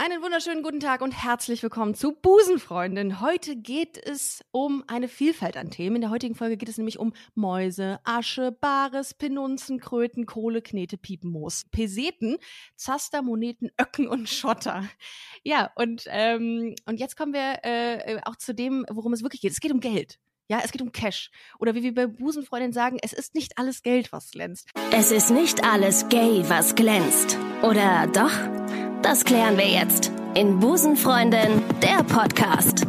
Einen wunderschönen guten Tag und herzlich willkommen zu Busenfreundin. Heute geht es um eine Vielfalt an Themen. In der heutigen Folge geht es nämlich um Mäuse, Asche, Bares, Penunzen, Kröten, Kohle, Knete, Piepenmoos, Peseten, Zaster, Moneten, Öcken und Schotter. Ja, und, ähm, und jetzt kommen wir äh, auch zu dem, worum es wirklich geht. Es geht um Geld. Ja, es geht um Cash. Oder wie wir bei Busenfreundin sagen, es ist nicht alles Geld, was glänzt. Es ist nicht alles gay, was glänzt. Oder doch? Das klären wir jetzt in Busenfreundin, der Podcast.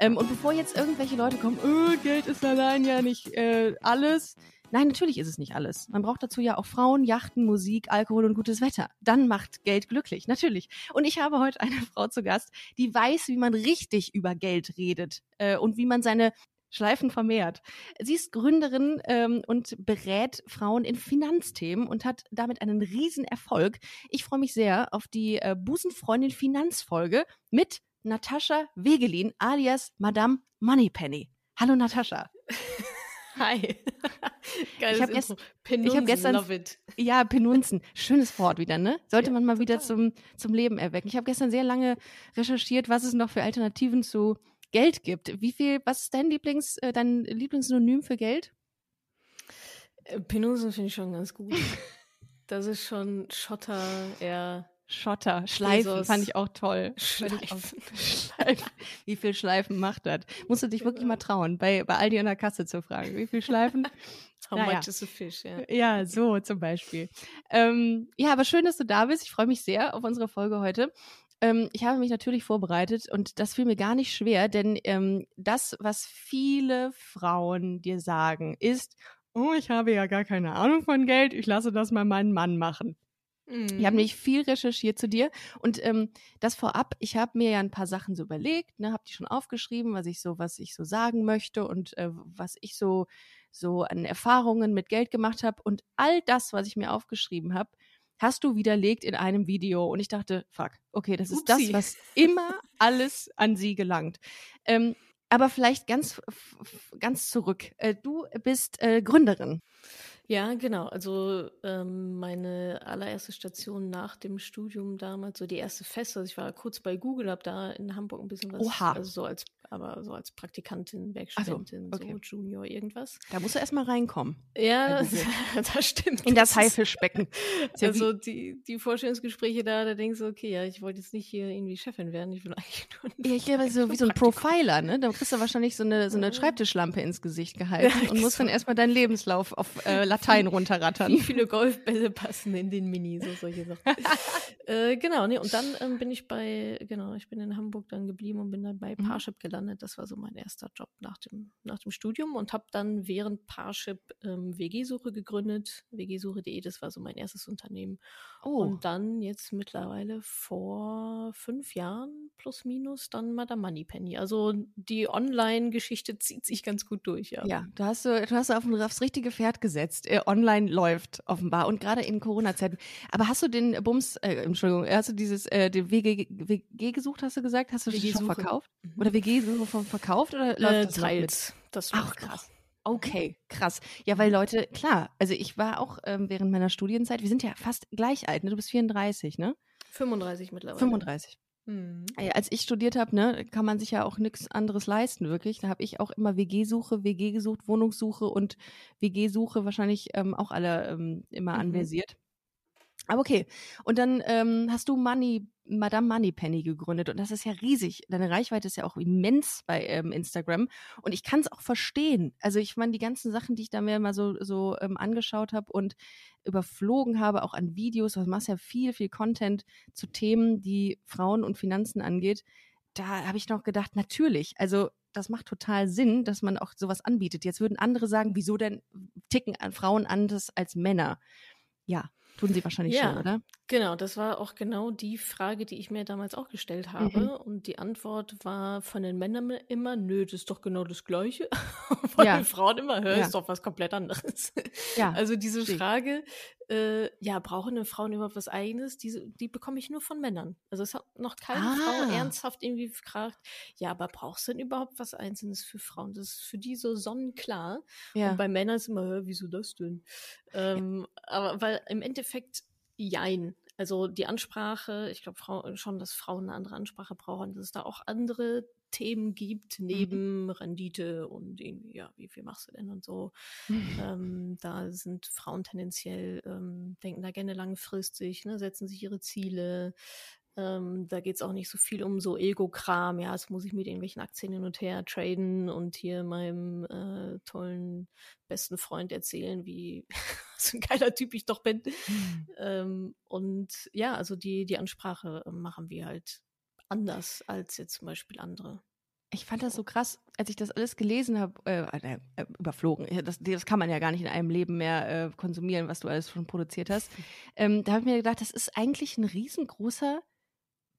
Ähm, und bevor jetzt irgendwelche Leute kommen, oh, Geld ist allein ja nicht äh, alles. Nein, natürlich ist es nicht alles. Man braucht dazu ja auch Frauen, Yachten, Musik, Alkohol und gutes Wetter. Dann macht Geld glücklich, natürlich. Und ich habe heute eine Frau zu Gast, die weiß, wie man richtig über Geld redet äh, und wie man seine Schleifen vermehrt. Sie ist Gründerin ähm, und berät Frauen in Finanzthemen und hat damit einen riesen Erfolg. Ich freue mich sehr auf die äh, Busenfreundin Finanzfolge mit Natascha Wegelin alias Madame Moneypenny. Hallo Natascha. Hi. Geiles ich habe gest hab gestern, love it. Ja, Penunzen. Schönes Wort wieder, ne? Sollte ja, man mal total. wieder zum, zum Leben erwecken. Ich habe gestern sehr lange recherchiert, was es noch für Alternativen zu Geld gibt. Wie viel, was ist dein Lieblings, äh, dein Lieblingssynonym für Geld? Äh, Penunsen finde ich schon ganz gut. das ist schon Schotter, eher. Schotter, Schleifen Jesus. fand ich auch toll. Schleifen. Schleifen. Wie viel Schleifen macht das? Musst du dich wirklich mal trauen, bei, bei Aldi an der Kasse zu fragen. Wie viel Schleifen? How naja. much is a fish, ja. Ja, so zum Beispiel. Ähm, ja, aber schön, dass du da bist. Ich freue mich sehr auf unsere Folge heute. Ähm, ich habe mich natürlich vorbereitet und das fiel mir gar nicht schwer, denn ähm, das, was viele Frauen dir sagen, ist, oh, ich habe ja gar keine Ahnung von Geld, ich lasse das mal meinen Mann machen. Ich habe mhm. nämlich viel recherchiert zu dir und ähm, das vorab, ich habe mir ja ein paar Sachen so überlegt, ne, habe die schon aufgeschrieben, was ich so, was ich so sagen möchte und äh, was ich so so an Erfahrungen mit Geld gemacht habe und all das, was ich mir aufgeschrieben habe, hast du widerlegt in einem Video. Und ich dachte, fuck, okay, das ist Upsi. das, was immer alles an sie gelangt. Ähm, aber vielleicht ganz, ganz zurück. Äh, du bist äh, Gründerin. Ja, genau. Also ähm, meine allererste Station nach dem Studium damals, so die erste Fest, also ich war kurz bei Google, habe da in Hamburg ein bisschen was, Oha. also so als, aber so als Praktikantin, Werkstudentin, so, okay. so Junior, irgendwas. Da musst du erstmal reinkommen. Ja, das, das, stimmt. In das Haifischbecken. Ja also die, die Vorstellungsgespräche da, da denkst du, okay, ja, ich wollte jetzt nicht hier irgendwie Chefin werden, ich will eigentlich nur Ja, ich glaube, so wie so ein Profiler, ne? Da kriegst du wahrscheinlich so eine, so eine Schreibtischlampe ins Gesicht gehalten ja, und musst dann erstmal deinen Lebenslauf auf äh, Latein runterrattern. Wie viele Golfbälle passen in den Mini, so solche Sachen. äh, genau, nee, und dann ähm, bin ich bei, genau, ich bin in Hamburg dann geblieben und bin dann bei mhm. Parship gelandet. Das war so mein erster Job nach dem, nach dem Studium und habe dann während Parship ähm, WG-Suche gegründet. WG-Suche.de, das war so mein erstes Unternehmen. Oh. Und dann jetzt mittlerweile vor fünf Jahren plus minus dann Madame Moneypenny. Also die Online-Geschichte zieht sich ganz gut durch, ja. Ja, du hast, du, du hast auf, aufs richtige Pferd gesetzt. Äh, online läuft, offenbar. Und gerade in Corona-Zeiten. Aber hast du den Bums, äh, Entschuldigung, hast du dieses, äh, den WG, WG gesucht, hast du gesagt? Hast du das schon verkauft? Mhm. Oder WG-Suche verkauft? Oder läuft äh, das teils. Das Ach, krass. Okay, krass. Ja, weil Leute, klar, also ich war auch ähm, während meiner Studienzeit, wir sind ja fast gleich alt, ne? Du bist 34, ne? 35 mittlerweile. 35. Mhm. Als ich studiert habe, ne, kann man sich ja auch nichts anderes leisten, wirklich. Da habe ich auch immer WG-Suche, WG gesucht, Wohnungssuche und WG-Suche wahrscheinlich ähm, auch alle ähm, immer mhm. anversiert. Aber okay. Und dann ähm, hast du Money, Madame Moneypenny gegründet und das ist ja riesig. Deine Reichweite ist ja auch immens bei ähm, Instagram und ich kann es auch verstehen. Also ich meine, die ganzen Sachen, die ich da mir mal so, so ähm, angeschaut habe und überflogen habe, auch an Videos, du machst ja viel, viel Content zu Themen, die Frauen und Finanzen angeht. Da habe ich noch gedacht, natürlich, also das macht total Sinn, dass man auch sowas anbietet. Jetzt würden andere sagen, wieso denn ticken Frauen anders als Männer? Ja, Tun sie wahrscheinlich ja, schon, oder? Genau, das war auch genau die Frage, die ich mir damals auch gestellt habe. Mhm. Und die Antwort war von den Männern immer, nö, das ist doch genau das Gleiche. von ja. den Frauen immer, hör, ja. ist doch was komplett anderes. Ja. Also diese Frage äh, ja, brauchen eine Frauen überhaupt was Eigenes? Diese, die bekomme ich nur von Männern. Also es hat noch keine Ah. Frau ernsthaft irgendwie gefragt, ja, aber brauchst du denn überhaupt was Einzelnes für Frauen? Das ist für die so sonnenklar. Ja. Und bei Männern ist immer, "Hä, wieso das denn? Ähm, Aber weil im Endeffekt, jein. Also die Ansprache, ich glaube schon, dass Frauen eine andere Ansprache brauchen, dass es da auch andere Themen gibt, neben Rendite und irgendwie, ja, wie viel machst du denn und so. Ähm, da sind Frauen tendenziell, ähm, denken da gerne langfristig, ne, setzen sich ihre Ziele. Ähm, da geht es auch nicht so viel um so Ego-Kram, ja, jetzt muss ich mit irgendwelchen Aktien hin und her traden und hier meinem äh, tollen besten Freund erzählen, wie so ein geiler Typ ich doch bin. Ähm, und ja, also die, die Ansprache äh, machen wir halt anders als jetzt zum Beispiel andere. Ich fand das so krass, als ich das alles gelesen habe, äh, äh, äh, überflogen. Das, das kann man ja gar nicht in einem Leben mehr äh, konsumieren, was du alles schon produziert hast. Ähm, da habe ich mir gedacht, das ist eigentlich ein riesengroßer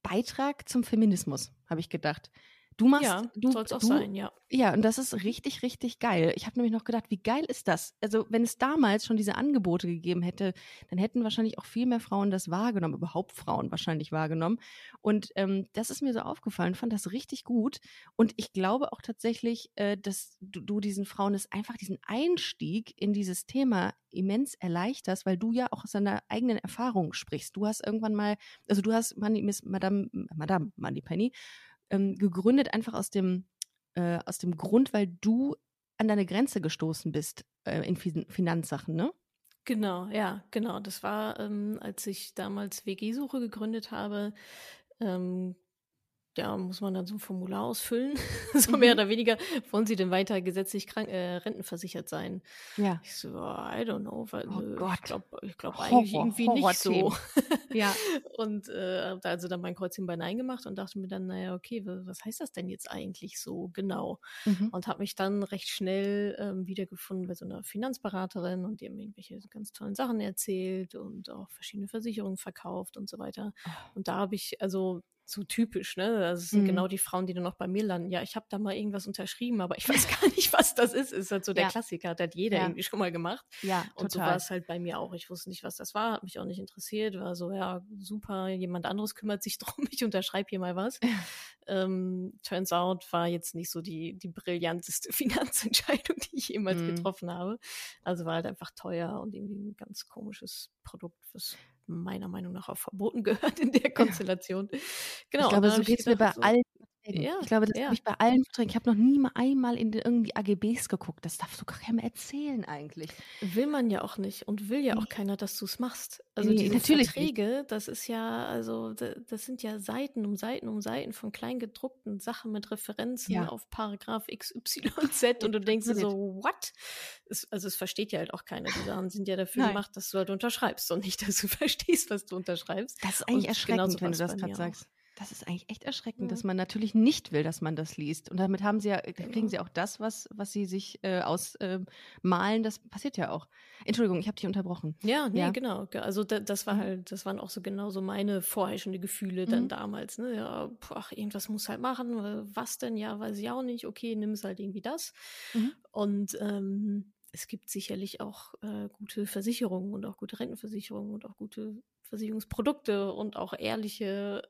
Beitrag zum Feminismus, habe ich gedacht. Du machst, ja, du, soll es auch du, sein, ja. Ja, und das ist richtig, richtig geil. Ich habe nämlich noch gedacht, wie geil ist das? Also, wenn es damals schon diese Angebote gegeben hätte, dann hätten wahrscheinlich auch viel mehr Frauen das wahrgenommen, überhaupt Frauen wahrscheinlich wahrgenommen. Und ähm, das ist mir so aufgefallen, fand das richtig gut. Und ich glaube auch tatsächlich, äh, dass du, du diesen Frauen es einfach diesen Einstieg in dieses Thema immens erleichterst, weil du ja auch aus deiner eigenen Erfahrung sprichst. Du hast irgendwann mal, also du hast Money, Miss Madame, Madame Moneypenny ähm, gegründet, einfach aus dem, äh, aus dem Grund, weil du an deine Grenze gestoßen bist äh, in Fin Finanzsachen, ne? Genau, ja, genau. Das war, ähm, als ich damals WG-Suche gegründet habe, ähm, ja, muss man dann so ein Formular ausfüllen. so Mhm. mehr oder weniger, wollen Sie denn weiter gesetzlich krank, äh, rentenversichert sein? Ja. Ich so, I don't know, weil Oh Gott. ich glaube ich glaub eigentlich Horror- irgendwie nicht so. Ja. Und äh, hab da also dann mein Kreuzchen bei Nein gemacht und dachte mir dann, naja, okay, wa- was heißt das denn jetzt eigentlich so genau? Mhm. Und habe mich dann recht schnell ähm, wiedergefunden bei so einer Finanzberaterin und die haben mir irgendwelche ganz tollen Sachen erzählt und auch verschiedene Versicherungen verkauft und so weiter. Und da habe ich, also so typisch, ne? Das sind Mhm. genau die Frauen, die dann noch bei mir landen. Ja, ich habe da mal irgendwas unterschrieben, aber ich weiß gar nicht, was das ist. Ist halt so der Ja. Klassiker, hat halt jeder Ja. irgendwie schon mal gemacht. Ja, Und so war total. es halt bei mir auch. Ich wusste nicht, was das war, hat mich auch nicht interessiert. War so, ja, super, jemand anderes kümmert sich drum, ich unterschreibe hier mal was. Ähm, turns out war jetzt nicht so die, die brillanteste Finanzentscheidung, die ich jemals Mhm. getroffen habe. Also war halt einfach teuer und irgendwie ein ganz komisches Produkt, was meiner Meinung nach auch verboten gehört in der Konstellation. Genau. ich glaube, so geht es mir bei so, allen Verträgen. Ja, ich glaube, das ja. habe ich bei allen Verträgen. Ich habe noch nie mal einmal in die, irgendwie AGBs geguckt. Das darfst du gar keinem erzählen eigentlich. Will man ja auch nicht und will ja auch Nee. keiner, dass du es machst. Also Nee, diese natürlich nicht. Verträge, das ist ja, also da- das sind ja Seiten um Seiten um Seiten von kleingedruckten Sachen mit Referenzen Ja. auf Paragraph XYZ und du denkst dir so, what? Es, also es versteht ja halt auch keiner. Die Sachen sind ja dafür Nein. gemacht, dass du halt unterschreibst und nicht, dass du verstehst, was du unterschreibst. Das ist Und eigentlich erschreckend, genauso wenn du das gerade sagst. Das ist eigentlich echt erschreckend, Ja. dass man natürlich nicht will, dass man das liest. Und damit haben sie ja, kriegen Genau. sie auch das, was, was sie sich äh, ausmalen. das passiert ja auch. Entschuldigung, ich habe dich unterbrochen. Ja, nee, Ja. genau. Ge- Also da, das war Mhm. halt, das waren auch so genauso meine vorherrschende Gefühle dann Mhm. damals. Ne? Ja, ach, irgendwas muss halt machen. äh, Was denn? Ja, weiß ich auch nicht. Okay, nimm es halt irgendwie das. Mhm. Und ähm, es gibt sicherlich auch äh, gute Versicherungen und auch gute Rentenversicherungen und auch gute Versicherungsprodukte und auch ehrliche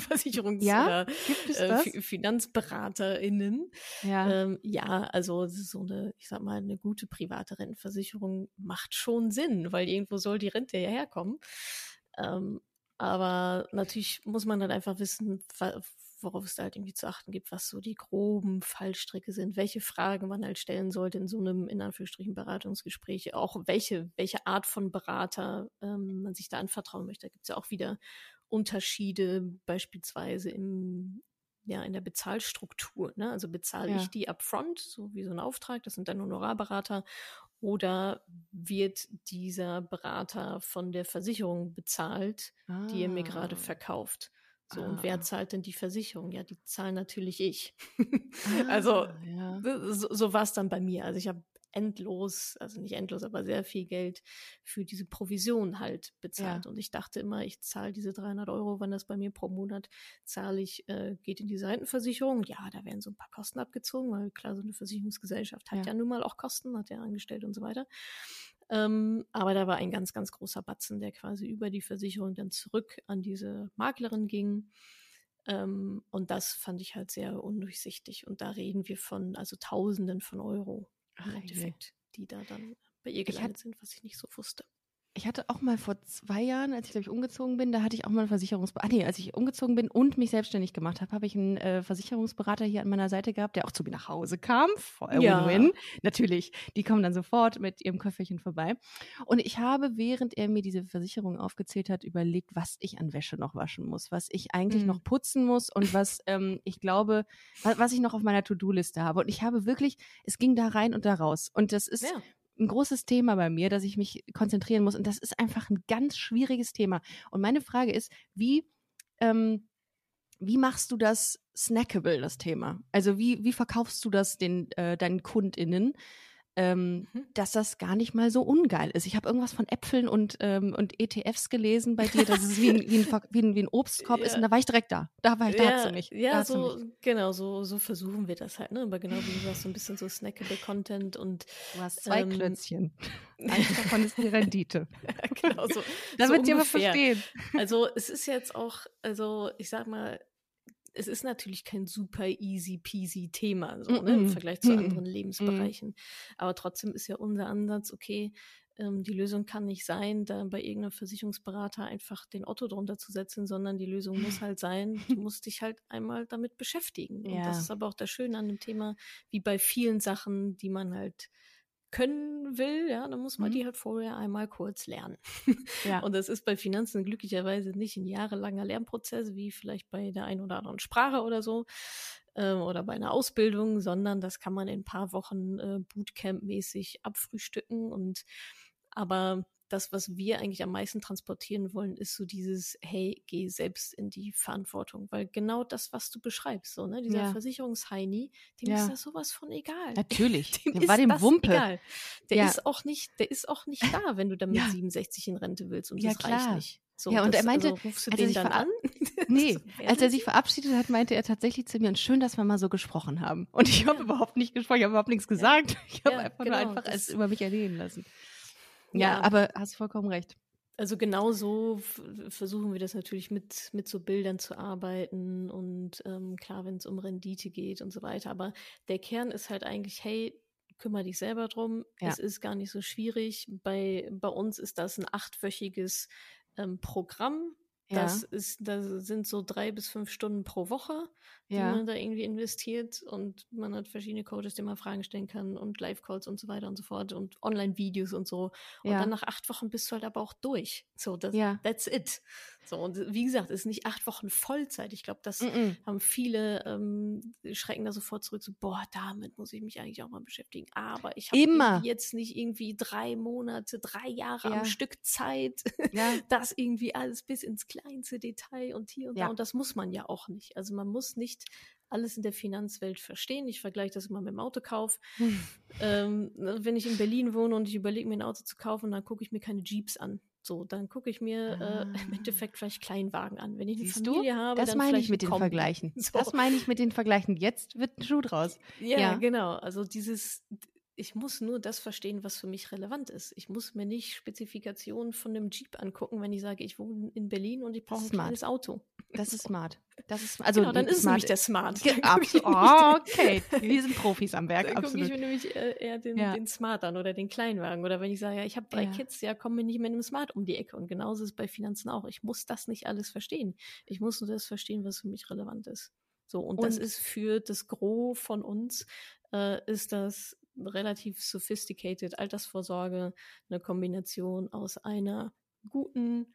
Versicherungs- Ja? oder äh, FinanzberaterInnen. Ja. Ähm, ja, also so eine, ich sag mal, eine gute private Rentenversicherung macht schon Sinn, weil irgendwo soll die Rente ja herkommen. Ähm, aber natürlich muss man dann einfach wissen, worauf es da halt irgendwie zu achten gibt, was so die groben Fallstricke sind, welche Fragen man halt stellen sollte in so einem, in Anführungsstrichen, Beratungsgespräch, auch welche, welche Art von Berater ähm, man sich da anvertrauen möchte. Da gibt es ja auch wieder Unterschiede, beispielsweise im, ja, in der Bezahlstruktur. Ne? Also bezahle Ja. ich die upfront, so wie so ein Auftrag, das sind dann Honorarberater, oder wird dieser Berater von der Versicherung bezahlt, die ihr mir gerade Ah. verkauft? So, Ah. und wer zahlt denn die Versicherung? Ja, die zahlen natürlich ich. also, Ah, ja. so, so war es dann bei mir. Also ich habe endlos, also nicht endlos, aber sehr viel Geld für diese Provision halt bezahlt. Und ich dachte immer, ich zahle diese 300 Euro, wenn das bei mir pro Monat zahle ich, äh, geht in die Seitenversicherung. Ja, da werden so ein paar Kosten abgezogen, weil klar, so eine Versicherungsgesellschaft hat Ja. ja, nun mal auch Kosten, hat ja angestellt und so weiter. Ähm, aber da war ein ganz, ganz großer Batzen, der quasi über die Versicherung dann zurück an diese Maklerin ging. Ähm, und das fand ich halt sehr undurchsichtig. Und da reden wir von also Tausenden von Euro im Endeffekt, die da dann bei ihr gelandet sind, was ich nicht so wusste. Ich hatte auch mal vor zwei Jahren, als ich glaube ich umgezogen bin, da hatte ich auch mal einen Versicherungsberater. Ah, nee, als ich umgezogen bin und mich selbstständig gemacht habe, habe ich einen äh, Versicherungsberater hier an meiner Seite gehabt, der auch zu mir nach Hause kam. Voll ja. Win-win. Natürlich, die kommen dann sofort mit ihrem Köfferchen vorbei. Und ich habe, während er mir diese Versicherung aufgezählt hat, überlegt, was ich an Wäsche noch waschen muss, was ich eigentlich mhm. noch putzen muss und was ähm, ich glaube, was, was ich noch auf meiner To-Do-Liste habe. Und ich habe wirklich, es ging da rein und da raus. Und das ist ja ein großes Thema bei mir, dass ich mich konzentrieren muss. Und das ist einfach ein ganz schwieriges Thema. Und meine Frage ist, wie, ähm, wie machst du das snackable, das Thema? Also wie, wie verkaufst du das den, äh, deinen KundInnen? Ähm, mhm. dass das gar nicht mal so ungeil ist. Ich habe irgendwas von Äpfeln und, ähm, und ETFs gelesen bei dir, dass es wie ein, wie ein, wie ein, wie ein Obstkorb ja. ist und da war ich direkt da. Da war ich, da ja, hast du mich. Ja, so, genau, so, so versuchen wir das halt, ne? Aber genau wie du sagst, so ein bisschen so snackable Content und Du hast zwei ähm, Klötzchen. Eins davon ist die Rendite. genau so. Damit so ihr mal verstehen. Also es ist jetzt auch, also ich sag mal, es ist natürlich kein super easy peasy Thema so, ne, im Vergleich zu anderen Lebensbereichen. Aber trotzdem ist ja unser Ansatz, okay, ähm, die Lösung kann nicht sein, da bei irgendeinem Versicherungsberater einfach den Otto drunter zu setzen, sondern die Lösung muss halt sein, du musst dich halt einmal damit beschäftigen. Ja. Und das ist aber auch das Schöne an dem Thema, wie bei vielen Sachen, die man halt können will, ja, dann muss man mhm. die halt vorher einmal kurz lernen. Ja. Und das ist bei Finanzen glücklicherweise nicht ein jahrelanger Lernprozess, wie vielleicht bei der einen oder anderen Sprache oder so ähm, oder bei einer Ausbildung, sondern das kann man in ein paar Wochen äh, Bootcamp-mäßig abfrühstücken und aber das, was wir eigentlich am meisten transportieren wollen, ist so dieses, hey, geh selbst in die Verantwortung. Weil genau das, was du beschreibst, so, ne, dieser ja. Versicherungsheini, dem ja. ist das sowas von egal. Natürlich. Dem, dem war dem Wumpe. Egal. Der ja. ist auch nicht, der ist auch nicht da, wenn du dann mit 67 in Rente willst und das reicht nicht. So, ja, und das, er meinte, also, rufst du den dann an? nee, als er sich verabschiedet hat, meinte er tatsächlich zu mir, und schön, dass wir mal so gesprochen haben. Und ich habe überhaupt nicht gesprochen, ich habe überhaupt nichts gesagt. Ich habe einfach genau, nur einfach es über mich erleben lassen. Ja, ja, aber hast vollkommen recht. Also genau so versuchen wir das natürlich mit, mit so Bildern zu arbeiten und ähm, klar, wenn es um Rendite geht und so weiter. Aber der Kern ist halt eigentlich, hey, kümmere dich selber drum. Ja. Es ist gar nicht so schwierig. Bei, bei uns ist das ein achtwöchiges ähm, Programm. Das ja. ist, da sind so drei bis fünf Stunden pro Woche die ja. man da irgendwie investiert und man hat verschiedene Coaches, denen man Fragen stellen kann und Live-Calls und so weiter und so fort und Online-Videos und so. Und ja. dann nach acht Wochen bist du halt aber auch durch. So, das, that's it. So, und wie gesagt, es ist nicht acht Wochen Vollzeit. Ich glaube, das mm -mm. haben viele, ähm, schrecken da sofort zurück, so, boah, damit muss ich mich eigentlich auch mal beschäftigen. Aber ich habe jetzt nicht irgendwie drei Monate, drei Jahre am Stück Zeit, das irgendwie alles bis ins kleinste Detail und hier und da. Und das muss man ja auch nicht. Also man muss nicht nicht alles in der Finanzwelt verstehen. Ich vergleiche das immer mit dem Autokauf. Hm. Ähm, ne, wenn ich in Berlin wohne und ich überlege mir ein Auto zu kaufen, dann gucke ich mir keine Jeeps an. So, dann gucke ich mir ah. äh, im Endeffekt vielleicht Kleinwagen an. Wenn ich eine Siehst Familie du? habe, das dann meine ich mit den Kombi. Vergleichen. So. Das meine ich mit den Vergleichen. Jetzt wird ein Schuh draus. Ja, ja, genau. Also dieses, ich muss nur das verstehen, was für mich relevant ist. Ich muss mir nicht Spezifikationen von einem Jeep angucken, wenn ich sage, ich wohne in Berlin und ich brauche ein kleines Auto. Das ist smart. Das ist also genau, dann ist smart. nämlich der Smart. Absolut. Oh, okay, wir sind Profis am Werk. Dann gucke ich mir nämlich äh, eher den, ja. den, Smart an oder den Kleinwagen. Oder wenn ich sage, ja, ich habe drei ja. Kids, ja, kommen mir nicht mit einem Smart um die Ecke. Und genauso ist es bei Finanzen auch. Ich muss das nicht alles verstehen. Ich muss nur das verstehen, was für mich relevant ist. So, und, und das ist für das Gros von uns, äh, ist das relativ sophisticated Altersvorsorge, eine Kombination aus einer guten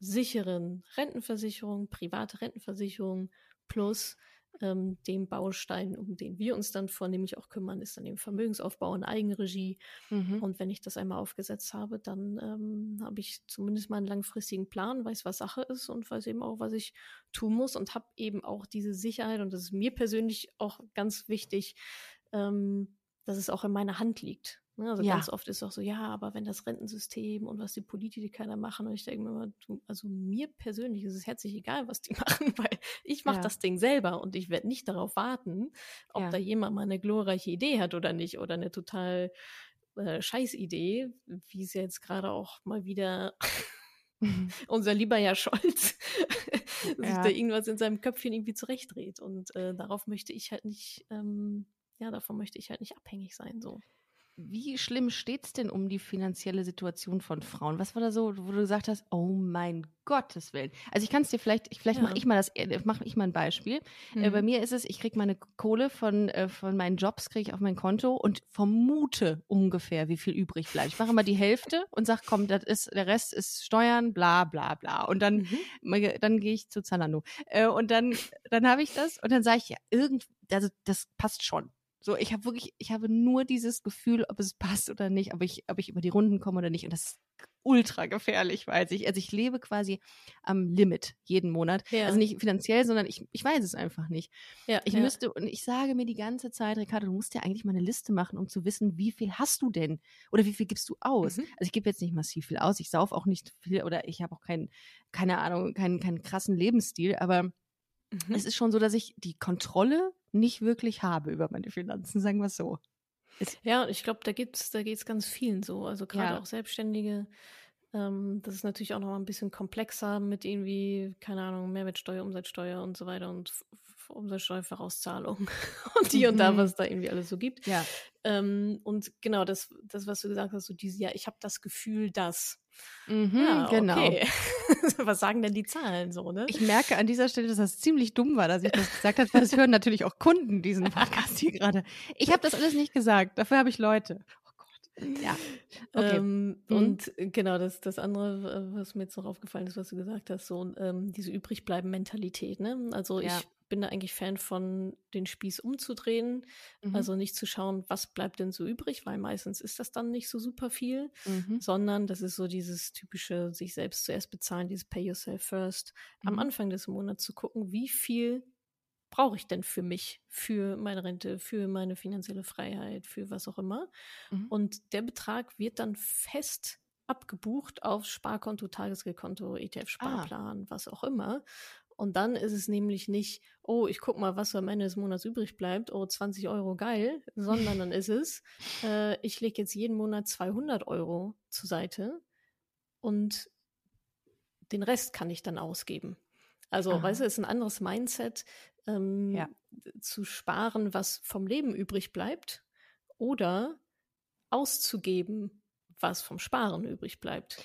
sicheren Rentenversicherung, private Rentenversicherung plus ähm, dem Baustein, um den wir uns dann vornehmlich auch kümmern, ist dann eben Vermögensaufbau in Eigenregie. Mhm. Und wenn ich das einmal aufgesetzt habe, dann ähm, habe ich zumindest mal einen langfristigen Plan, weiß, was Sache ist und weiß eben auch, was ich tun muss und habe eben auch diese Sicherheit. Und das ist mir persönlich auch ganz wichtig, ähm, dass es auch in meiner Hand liegt. Ne, also ja. ganz oft ist auch so, ja, aber wenn das Rentensystem und was die Politiker da machen, und ich denke mir immer, du, also mir persönlich ist es herzlich egal, was die machen, weil ich mache ja. das Ding selber und ich werde nicht darauf warten, ob ja. da jemand mal eine glorreiche Idee hat oder nicht oder eine total äh, Scheißidee, wie es jetzt gerade auch mal wieder unser lieber Herr Scholz sich da irgendwas in seinem Köpfchen irgendwie zurechtdreht. Und äh, darauf möchte ich halt nicht, ähm, ja, davon möchte ich halt nicht abhängig sein. So. Wie schlimm steht es denn um die finanzielle Situation von Frauen? Was war da so, wo du gesagt hast, oh mein Gottes Willen. Also ich kann es dir vielleicht, vielleicht ja. mache ich mal das, äh, mache ich mal ein Beispiel. Mhm. Äh, bei mir ist es, ich kriege meine Kohle von, äh, von meinen Jobs, kriege ich auf mein Konto und vermute ungefähr, wie viel übrig bleibt. Ich mache immer die Hälfte und sage, komm, das ist, der Rest ist Steuern, bla bla bla. Und dann, mhm. dann gehe ich zu Zalando. Äh, und dann, dann habe ich das und dann sage ich, ja, irgend, also das passt schon. So, ich habe wirklich, ich habe nur dieses Gefühl, ob es passt oder nicht, ob ich, ob ich über die Runden komme oder nicht. Und das ist ultra gefährlich, weiß ich. Also ich lebe quasi am Limit jeden Monat. Ja. Also nicht finanziell, sondern ich, ich weiß es einfach nicht. Ja, ich ja. müsste, und ich sage mir die ganze Zeit, Ricardo, du musst ja eigentlich mal eine Liste machen, um zu wissen, wie viel hast du denn? Oder wie viel gibst du aus? Mhm. Also ich gebe jetzt nicht massiv viel aus, ich sauf auch nicht viel oder ich habe auch keinen, keine Ahnung, keinen, keinen krassen Lebensstil, aber mhm. es ist schon so, dass ich die Kontrolle nicht wirklich habe über meine Finanzen, sagen wir es so. Ja, ich glaube, da gibt's, da geht's ganz vielen so. Also gerade ja. auch Selbstständige. Ähm, das ist natürlich auch noch mal ein bisschen komplexer mit irgendwie, keine Ahnung, Mehrwertsteuer, Umsatzsteuer und so weiter und Umsatzsteuervorauszahlung und die und da, mhm. was da irgendwie alles so gibt. Ja. Ähm, und genau, das, das, was du gesagt hast, so diese, ja, ich habe das Gefühl, dass. Mhm, ja, genau. Okay. was sagen denn die Zahlen so, ne? Ich merke an dieser Stelle, dass das ziemlich dumm war, dass ich das gesagt habe, weil es hören natürlich auch Kunden diesen Podcast hier gerade. Ich habe das alles nicht gesagt, dafür habe ich Leute. Ja. Okay. Ähm, mhm. Und genau, das, das andere, was mir jetzt noch aufgefallen ist, was du gesagt hast, so ähm, diese übrigbleiben Mentalität, ne? Also ja. ich bin da eigentlich Fan von, den Spieß umzudrehen. Mhm. Also nicht zu schauen, was bleibt denn so übrig, weil meistens ist das dann nicht so super viel, mhm. sondern das ist so dieses typische, sich selbst zuerst bezahlen, dieses Pay Yourself First. Am mhm. Anfang des Monats zu gucken, wie viel brauche ich denn für mich, für meine Rente, für meine finanzielle Freiheit, für was auch immer. Mhm. Und der Betrag wird dann fest abgebucht auf Sparkonto, Tagesgeldkonto, ETF-Sparplan, ah. was auch immer. Und dann ist es nämlich nicht, oh, ich guck mal, was am Ende des Monats übrig bleibt, oh, 20 Euro geil, sondern dann ist es, äh, ich lege jetzt jeden Monat 200 Euro zur Seite und den Rest kann ich dann ausgeben. Also, Aha. weißt du, ist ein anderes Mindset, ähm, ja. zu sparen, was vom Leben übrig bleibt, oder auszugeben, was vom Sparen übrig bleibt.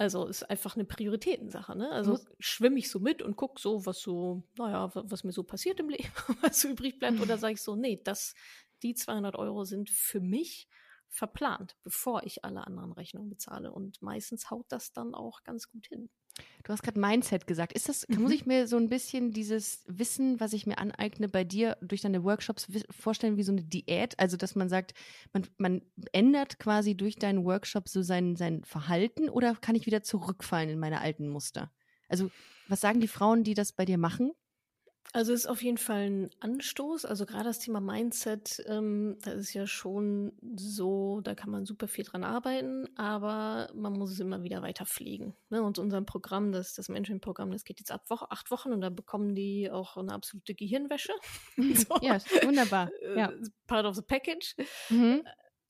Also ist einfach eine Prioritätensache, ne? Also schwimme ich so mit und gucke so, was so, naja, was mir so passiert im Leben, was übrig bleibt, oder sage ich so, nee, das, die 200 Euro sind für mich verplant, bevor ich alle anderen Rechnungen bezahle. Und meistens haut das dann auch ganz gut hin. Du hast gerade Mindset gesagt. Ist das, mhm. muss ich mir so ein bisschen dieses Wissen, was ich mir aneigne, bei dir durch deine Workshops vorstellen wie so eine Diät? Also, dass man sagt, man, man ändert quasi durch deinen Workshop so sein, sein Verhalten oder kann ich wieder zurückfallen in meine alten Muster? Also, was sagen die Frauen, die das bei dir machen? Also ist auf jeden Fall ein Anstoß. Also gerade das Thema Mindset, ähm, das ist ja schon so, da kann man super viel dran arbeiten, aber man muss es immer wieder weiter pflegen. Ne? Und unser Programm, das, das Mentoring-Programm, das geht jetzt ab Woche, acht Wochen und da bekommen die auch eine absolute Gehirnwäsche. so. Ja, wunderbar. Äh, ja. Part of the package. Mhm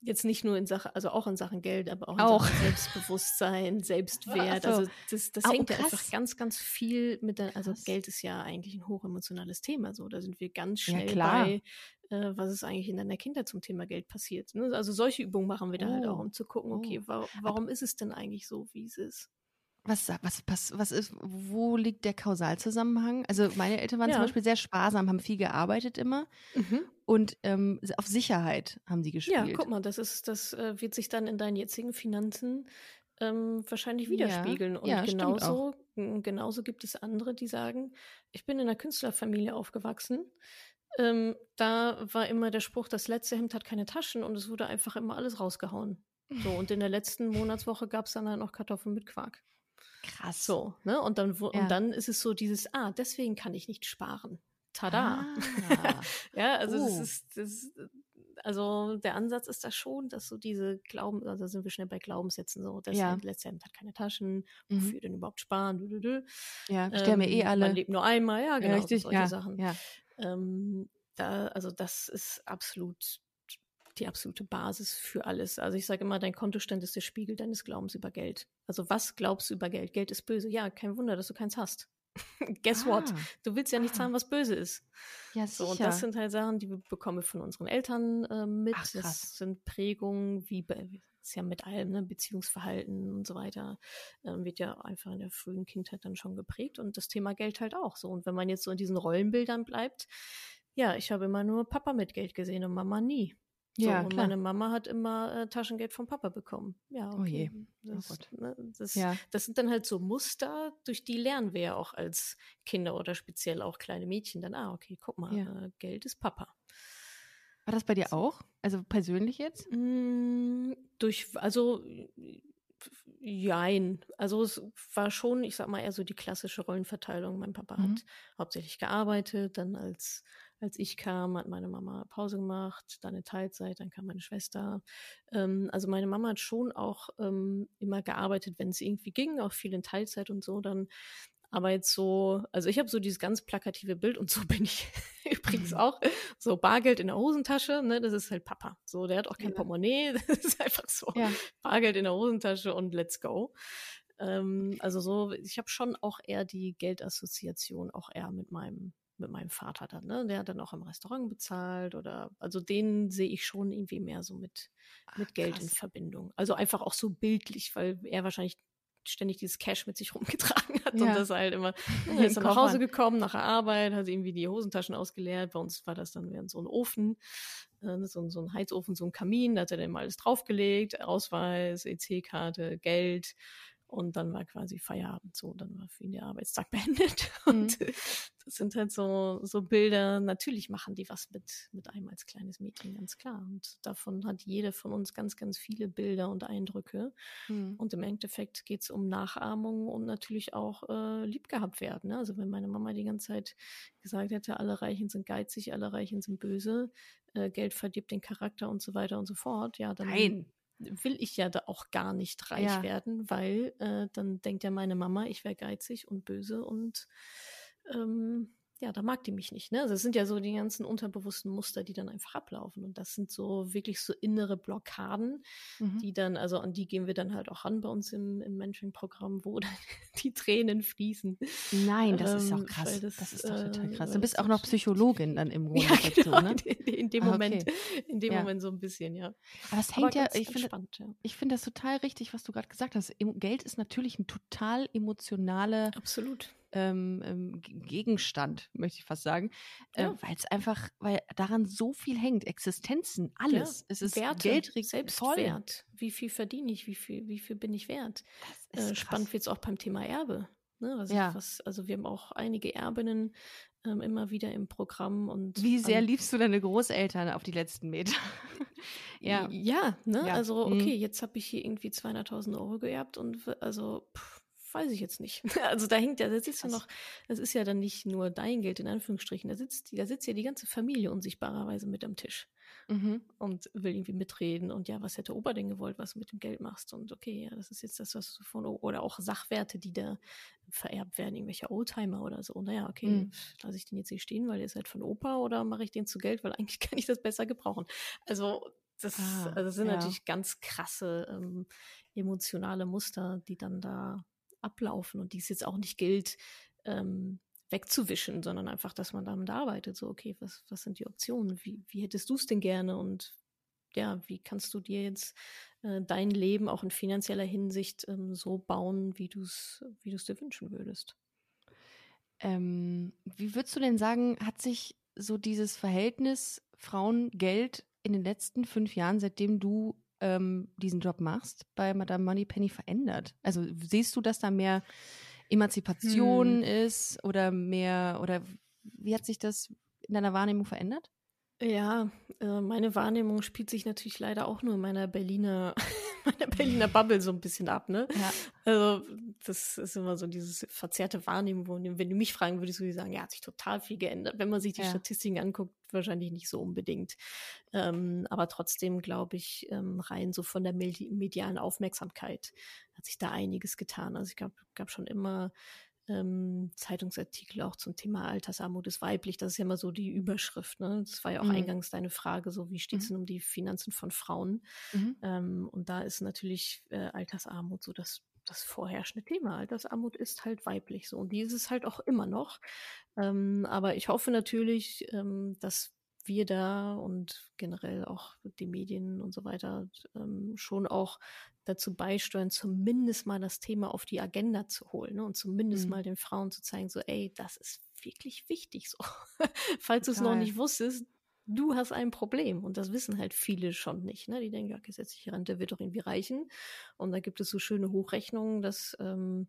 jetzt nicht nur in Sachen, also auch in Sachen Geld, aber auch in auch. Sachen Selbstbewusstsein, Selbstwert. So. Also das, das oh, hängt ja einfach ganz, ganz viel mit der, also krass. Geld ist ja eigentlich ein hochemotionales Thema. So, da sind wir ganz schnell ja, bei, äh, was ist eigentlich in deiner Kindheit zum Thema Geld passiert. Ne? Also solche Übungen machen wir da halt auch, oh. um zu gucken, okay, oh. wa warum ist es denn eigentlich so, wie es ist? Was, was, was, was ist, wo liegt der Kausalzusammenhang? Also meine Eltern waren ja. zum Beispiel sehr sparsam, haben viel gearbeitet immer mhm. und ähm, auf Sicherheit haben sie gespielt. Ja, guck mal, das ist, das äh, wird sich dann in deinen jetzigen Finanzen ähm, wahrscheinlich widerspiegeln. Ja. Und ja, genauso, genauso gibt es andere, die sagen, ich bin in einer Künstlerfamilie aufgewachsen. Ähm, da war immer der Spruch, das letzte Hemd hat keine Taschen und es wurde einfach immer alles rausgehauen. So, und in der letzten Monatswoche gab es dann halt noch Kartoffeln mit Quark. Krass. So, ne? Und dann, ja. und dann ist es so dieses, ah, deswegen kann ich nicht sparen. Tada. Ah. ja, also uh. das ist, das, also der Ansatz ist da schon, dass so diese Glauben, also sind wir schnell bei Glaubenssätzen so, das ja. letzte Hemd hat keine Taschen, mhm. wofür denn überhaupt sparen? Du, du, du. Ja, sterben ähm, wir eh alle. Man lebt nur einmal, ja, genau, ja, richtig, solche ja, Sachen. Ja. Ähm, da, also das ist absolut die absolute Basis für alles. Also ich sage immer, dein Kontostand ist der Spiegel deines Glaubens über Geld. Also was glaubst du über Geld? Geld ist böse. Ja, kein Wunder, dass du keins hast. Guess ah. what? Du willst ja nicht ah. zahlen, was böse ist. Ja, sicher. So, und das sind halt Sachen, die wir bekommen von unseren Eltern äh, mit. Ach, das sind Prägungen, wie ist ja mit allem, ne, Beziehungsverhalten und so weiter, äh, wird ja einfach in der frühen Kindheit dann schon geprägt und das Thema Geld halt auch so. Und wenn man jetzt so in diesen Rollenbildern bleibt, ja, ich habe immer nur Papa mit Geld gesehen und Mama nie. So, ja, und meine Mama hat immer äh, Taschengeld vom Papa bekommen. Ja, oh okay. Oh das, oh ne, das, ja. das, sind dann halt so Muster, durch die lernen wir ja auch als Kinder oder speziell auch kleine Mädchen dann, ah, okay, guck mal, ja. äh, Geld ist Papa. War das bei dir auch? Also persönlich jetzt? Mm, durch, also Jein. Also es war schon, ich sag mal, eher so die klassische Rollenverteilung. Mein Papa mhm. hat hauptsächlich gearbeitet, dann als, als ich kam, hat meine Mama Pause gemacht, dann in Teilzeit, dann kam meine Schwester. Ähm, also meine Mama hat schon auch ähm, immer gearbeitet, wenn es irgendwie ging, auch viel in Teilzeit und so. Dann aber jetzt so, also ich habe so dieses ganz plakative Bild und so bin ich übrigens mhm. auch. So Bargeld in der Hosentasche, ne, das ist halt Papa. So, der hat auch kein ja. Portemonnaie, das ist einfach so ja. Bargeld in der Hosentasche und let's go. Ähm, also so, ich habe schon auch eher die Geldassoziation auch eher mit meinem mit meinem Vater dann, ne? Der hat dann auch im Restaurant bezahlt oder also den sehe ich schon irgendwie mehr so mit, mit Ach, Geld in Verbindung. Also einfach auch so bildlich, weil er wahrscheinlich ständig dieses Cash mit sich rumgetragen hat ja. und das halt immer, er ist dann nach Hause gekommen nach der Arbeit, hat irgendwie die Hosentaschen ausgeleert. Bei uns war das dann während so ein Ofen, äh, so, so ein Heizofen, so ein Kamin, da hat er dann mal alles draufgelegt, Ausweis, EC-Karte, Geld, und dann war quasi Feierabend so, dann war für ihn der Arbeitstag beendet. Und das sind halt so, so Bilder. Natürlich machen die was mit, mit einem als kleines Mädchen, ganz klar. Und davon hat jede von uns ganz, ganz viele Bilder und Eindrücke. Mhm. Und im Endeffekt geht es um Nachahmung und natürlich auch äh, lieb gehabt werden. Ne? Also wenn meine Mama die ganze Zeit gesagt hätte, alle Reichen sind geizig, alle Reichen sind böse, äh, Geld verdirbt den Charakter und so weiter und so fort, ja, dann. Nein will ich ja da auch gar nicht reich ja. werden, weil äh, dann denkt ja meine Mama, ich wäre geizig und böse und ähm, ja, da mag die mich nicht. Ne? Also es sind ja so die ganzen unterbewussten Muster, die dann einfach ablaufen. Und das sind so wirklich so innere Blockaden, mhm. die dann, also an die gehen wir dann halt auch ran bei uns im, im Mentoring-Programm, wo dann die Tränen fließen. Nein, das ähm, ist auch krass. Das, das, ist doch total äh, krass. Du bist auch noch Psychologin dann im Grunde ja, dazu, genau, ne? In, in dem ah, Moment, okay. in dem ja. Moment so ein bisschen, ja. Aber es hängt Aber ja, ich finde, ja. ich finde das total richtig, was du gerade gesagt hast. Geld ist natürlich ein total emotionale Absolut ähm, ähm Gegenstand, möchte ich fast sagen, äh, ja. äh, weil es einfach, weil daran so viel hängt, Existenzen, alles. Ja. Es ist Werte, Geld, Selbstwert. Wie viel verdiene ich? Wie viel, wie viel bin ich wert? Äh, spannend wird es auch beim Thema Erbe. Ne? Also, ja. was, also wir haben auch einige Erbinnen ähm, immer wieder im Programm und wie sehr liebst du deine Großeltern auf die letzten Meter? ja, ja, ne? Ja. Also mhm. okay, jetzt habe ich hier irgendwie 200.000 Euro geerbt und also pff, weiß ich jetzt nicht. Also da hängt ja, da sitzt ja noch, das ist ja dann nicht nur dein Geld in Anführungsstrichen, da sitzt, da sitzt ja die ganze Familie unsichtbarerweise mit am Tisch mhm. und will irgendwie mitreden und ja, was hätte Opa denn gewollt, was du mit dem Geld machst und okay, ja, das ist jetzt das, was du von, oder auch Sachwerte, die da vererbt werden, irgendwelche Oldtimer oder so. Naja, okay, mhm. lasse ich den jetzt hier stehen, weil der ist halt von Opa oder mache ich den zu Geld, weil eigentlich kann ich das besser gebrauchen. Also das, ah, also das sind ja. natürlich ganz krasse ähm, emotionale Muster, die dann da ablaufen und dies jetzt auch nicht gilt, ähm, wegzuwischen, sondern einfach, dass man damit arbeitet. So, okay, was, was sind die Optionen? Wie, wie hättest du es denn gerne? Und ja, wie kannst du dir jetzt äh, dein Leben auch in finanzieller Hinsicht ähm, so bauen, wie du es wie dir wünschen würdest? Ähm, wie würdest du denn sagen, hat sich so dieses Verhältnis Frauen-Geld in den letzten fünf Jahren, seitdem du ähm, diesen Job machst, bei Madame Moneypenny verändert? Also siehst du, dass da mehr Emanzipation hm. ist oder mehr, oder wie hat sich das in deiner Wahrnehmung verändert? Ja, äh, meine Wahrnehmung spielt sich natürlich leider auch nur in meiner Berliner, meiner Berliner Bubble so ein bisschen ab, ne? Ja. Also, das ist immer so dieses verzerrte Wahrnehmung, wo, wenn du mich fragen würdest, würde ich sagen, ja, hat sich total viel geändert. Wenn man sich die ja. Statistiken anguckt, wahrscheinlich nicht so unbedingt. Ähm, aber trotzdem glaube ich, ähm, rein so von der medialen Aufmerksamkeit hat sich da einiges getan. Also ich glaube, gab schon immer ähm, Zeitungsartikel auch zum Thema Altersarmut ist weiblich. Das ist ja immer so die Überschrift. Ne? Das war ja auch mhm. eingangs deine Frage, so wie steht es mhm. denn um die Finanzen von Frauen? Mhm. Ähm, und da ist natürlich äh, Altersarmut so das, das vorherrschende Thema. Altersarmut ist halt weiblich so. Und die ist es halt auch immer noch. Ähm, aber ich hoffe natürlich, ähm, dass wir da und generell auch die Medien und so weiter ähm, schon auch dazu beisteuern, zumindest mal das Thema auf die Agenda zu holen ne? und zumindest mhm. mal den Frauen zu zeigen, so, ey, das ist wirklich wichtig so. Falls du es noch nicht wusstest, du hast ein Problem und das wissen halt viele schon nicht. Ne? Die denken, ja, gesetzliche Rente wird doch irgendwie reichen. Und da gibt es so schöne Hochrechnungen, dass ähm,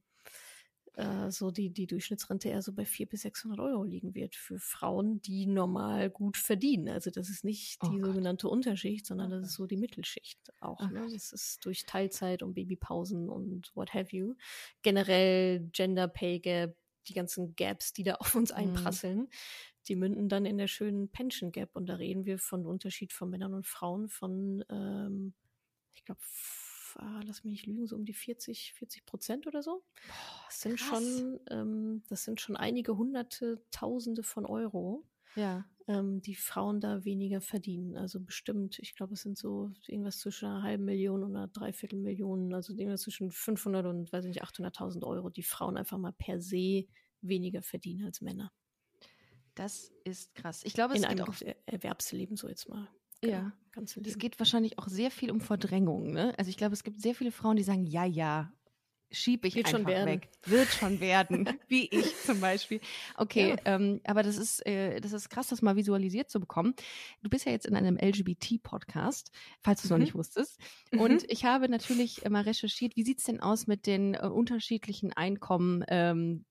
äh, so die, die Durchschnittsrente eher so bei 400 bis 600 Euro liegen wird für Frauen, die normal gut verdienen. Also das ist nicht oh die Gott. sogenannte Unterschicht, sondern das ist so die Mittelschicht auch. Oh ne? Das ist durch Teilzeit und Babypausen und what have you. Generell Gender Pay Gap, die ganzen Gaps, die da auf uns mhm. einprasseln. Mhm. Die münden dann in der schönen Pension Gap. Und da reden wir von Unterschied von Männern und Frauen von, ähm, ich glaube, ah, lass mich nicht lügen, so um die 40, 40 Prozent oder so. Boah, das sind schon, ähm, das sind schon einige hunderte, tausende von Euro. Ja. Ähm, die Frauen da weniger verdienen. Also bestimmt, ich glaube, es sind so irgendwas zwischen einer halben Million und einer Dreiviertel Millionen, also irgendwas zwischen 500 und, weiß ich nicht, 800.000 Euro, die Frauen einfach mal per se weniger verdienen als Männer. Das ist krass. Ich glaube, es in einem auch Erwerbsleben so jetzt mal. Genau, ja. Es geht wahrscheinlich auch sehr viel um Verdrängung. Ne? Also ich glaube, es gibt sehr viele Frauen, die sagen, ja, ja, schieb ich Wird einfach weg. Wird schon werden. Wie ich zum Beispiel. Okay, ja. ähm, aber das ist, äh, das ist krass, das mal visualisiert zu bekommen. Du bist ja jetzt in einem LGBT-Podcast, falls du es mhm. noch nicht wusstest. Und mhm. ich habe natürlich mal recherchiert, wie sieht es denn aus mit den äh, unterschiedlichen Einkommen ähm,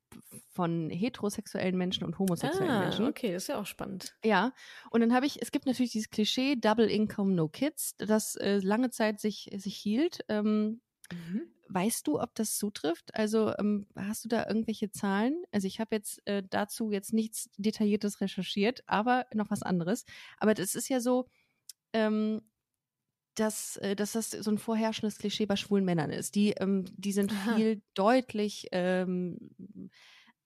von heterosexuellen Menschen und homosexuellen ah, Menschen. Okay, das ist ja auch spannend. Ja, und dann habe ich, es gibt natürlich dieses Klischee Double Income No Kids, das äh, lange Zeit sich, sich hielt. Ähm, mhm. Weißt du, ob das zutrifft? Also ähm, hast du da irgendwelche Zahlen? Also ich habe jetzt äh, dazu jetzt nichts Detailliertes recherchiert, aber noch was anderes. Aber das ist ja so, ähm, dass, äh, dass das so ein vorherrschendes Klischee bei schwulen Männern ist. Die, ähm, die sind Aha. viel deutlich ähm,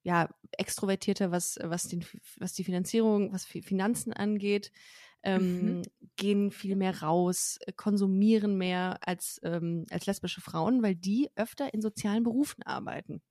ja, extrovertierter, was, was, den, was die Finanzierung, was Finanzen angeht, ähm, mhm. gehen viel mehr raus, konsumieren mehr als, ähm, als lesbische Frauen, weil die öfter in sozialen Berufen arbeiten.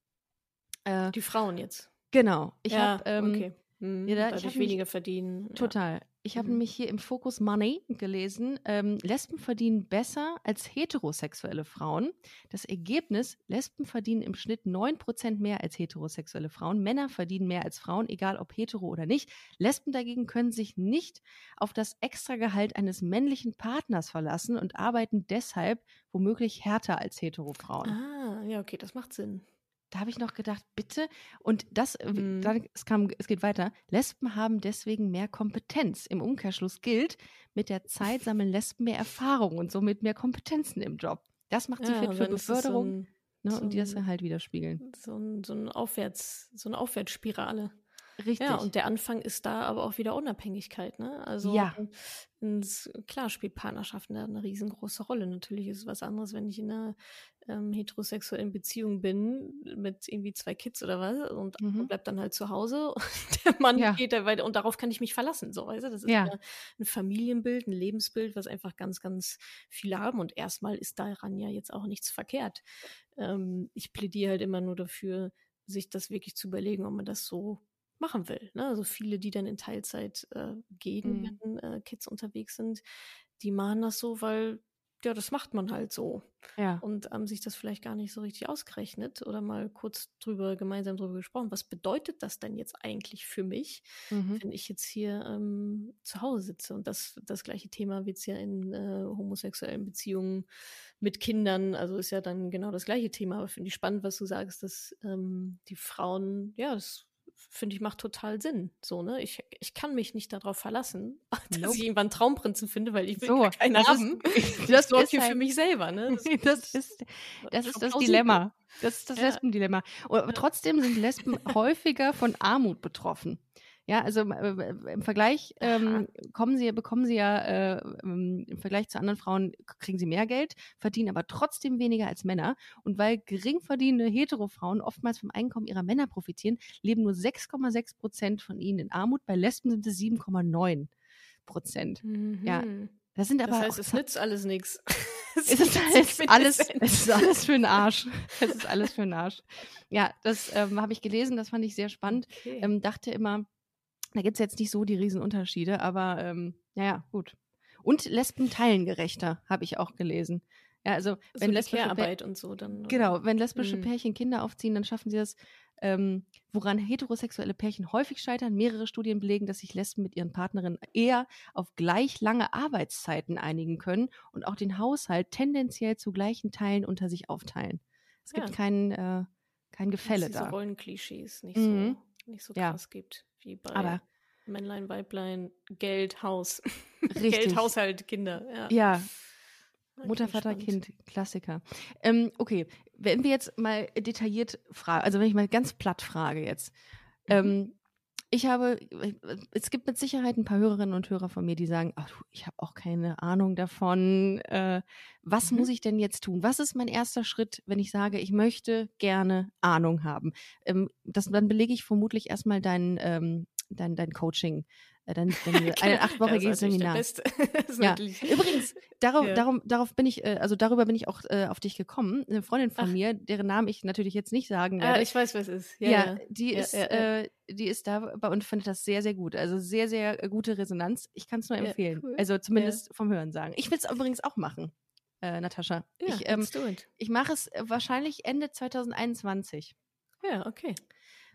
Äh, die Frauen jetzt. Genau. Ich ja, habe ähm, okay. Hm, ja, ich hab weniger verdienen. Total. Ich habe mhm. nämlich hier im Fokus Money gelesen, ähm, Lesben verdienen besser als heterosexuelle Frauen. Das Ergebnis, Lesben verdienen im Schnitt 9% mehr als heterosexuelle Frauen. Männer verdienen mehr als Frauen, egal ob hetero oder nicht. Lesben dagegen können sich nicht auf das Extragehalt eines männlichen Partners verlassen und arbeiten deshalb womöglich härter als hetero Frauen. Ah, ja, okay, das macht Sinn da habe ich noch gedacht, bitte. Und das, äh, mhm. dann, es, kam, es geht weiter. Lesben haben deswegen mehr Kompetenz. Im Umkehrschluss gilt, mit der Zeit sammeln Lesben mehr Erfahrung und somit mehr Kompetenzen im Job. Das macht sie ja, fit für Beförderung. So ein, ne, so und die das halt widerspiegeln. So, ein, so, ein Aufwärts, so eine Aufwärtsspirale. Richtig. Ja, und der Anfang ist da aber auch wieder Unabhängigkeit, ne? Also ja. ins, klar spielt Partnerschaften da eine riesengroße Rolle. Natürlich ist es was anderes, wenn ich in einer ähm, heterosexuellen Beziehung bin mit irgendwie zwei Kids oder was und mhm. bleibt dann halt zu Hause und der Mann ja. geht da weiter und darauf kann ich mich verlassen, so weißt du? Das ist ja. ein Familienbild, ein Lebensbild, was einfach ganz, ganz viele haben und erstmal ist daran ja jetzt auch nichts verkehrt. Ähm, ich plädiere halt immer nur dafür, sich das wirklich zu überlegen, ob man das so machen will. Ne? Also viele, die dann in Teilzeit äh, gehen, mhm. wenn äh, Kids unterwegs sind, die machen das so, weil ja, das macht man halt so. Ja. Und haben sich das vielleicht gar nicht so richtig ausgerechnet oder mal kurz drüber, gemeinsam drüber gesprochen. Was bedeutet das denn jetzt eigentlich für mich, mhm. wenn ich jetzt hier ähm, zu Hause sitze? Und das, das gleiche Thema wird es ja in äh, homosexuellen Beziehungen mit Kindern, also ist ja dann genau das gleiche Thema. Aber finde ich spannend, was du sagst, dass ähm, die Frauen, ja, das finde ich, macht total Sinn. So, ne? Ich, ich kann mich nicht darauf verlassen, dass nope. ich irgendwann Traumprinzen finde, weil ich will so, keine das haben. Ist, das sorgt hier halt, für mich selber, ne? Das, das ist das, ist das Dilemma. Das ist das ja. Lesbendilemma. Aber trotzdem sind Lesben häufiger von Armut betroffen. Ja, also äh, im Vergleich ähm, kommen sie, bekommen sie ja äh, ähm, im Vergleich zu anderen Frauen kriegen sie mehr Geld, verdienen aber trotzdem weniger als Männer. Und weil gering verdienende Hetero-Frauen oftmals vom Einkommen ihrer Männer profitieren, leben nur 6,6 Prozent von ihnen in Armut. Bei Lesben sind es 7,9 Prozent. Mhm. Ja, das sind aber Das heißt, es nützt alles nichts. es ist, es ist alles, es ist alles für den Arsch. Es ist alles für den Arsch. Ja, das ähm, habe ich gelesen, das fand ich sehr spannend. Okay. Ähm, dachte immer, da gibt es jetzt nicht so die Riesenunterschiede, aber ähm, naja, gut. Und Lesben teilen gerechter, habe ich auch gelesen. Ja, also so wenn die lesbische Care-Arbeit und so dann. oder? Genau, wenn lesbische Mhm. Pärchen Kinder aufziehen, dann schaffen sie das. Ähm, woran heterosexuelle Pärchen häufig scheitern, mehrere Studien belegen, dass sich Lesben mit ihren Partnerinnen eher auf gleich lange Arbeitszeiten einigen können und auch den Haushalt tendenziell zu gleichen Teilen unter sich aufteilen. Es gibt Ja. kein, äh, kein Gefälle es diese da. Rollenklischees nicht Mhm. so, nicht so Ja. krass gibt, wie bei Aber Männlein, Weiblein, Geld, Haus. Geld, Haushalt, Kinder. Ja. ja, Mutter, Vater, spannend. Kind, Klassiker. Ähm, okay, wenn wir jetzt mal detailliert fragen, also wenn ich mal ganz platt frage jetzt. Mhm. Ähm, ich habe, es gibt mit Sicherheit ein paar Hörerinnen und Hörer von mir, die sagen, ach ich habe auch keine Ahnung davon. Äh, was Mhm. muss ich denn jetzt tun? Was ist mein erster Schritt, wenn ich sage, ich möchte gerne Ahnung haben? Ähm, das, dann belege ich vermutlich erstmal dein, ähm, dein, dein Coaching, dein, dein ein. Ja, achtwöchiges ist natürlich der Seminar. Beste. Das ist Ja, übrigens, darauf, Ja. darum, darauf bin ich, äh, also darüber bin ich auch äh, auf dich gekommen. Eine Freundin von Ach. mir, deren Namen ich natürlich jetzt nicht sagen Ah, werde. ich weiß, was es ist. ja, Ja, ja. die ist. Äh, die ist da bei und findet das sehr, sehr gut. Also sehr, sehr gute Resonanz. Ich kann es nur empfehlen. cool. Also zumindest vom Hören sagen. Ich will es übrigens auch machen, äh, Natascha. Ja, ich ähm, ich mache es äh, wahrscheinlich Ende 2021. Ja, okay.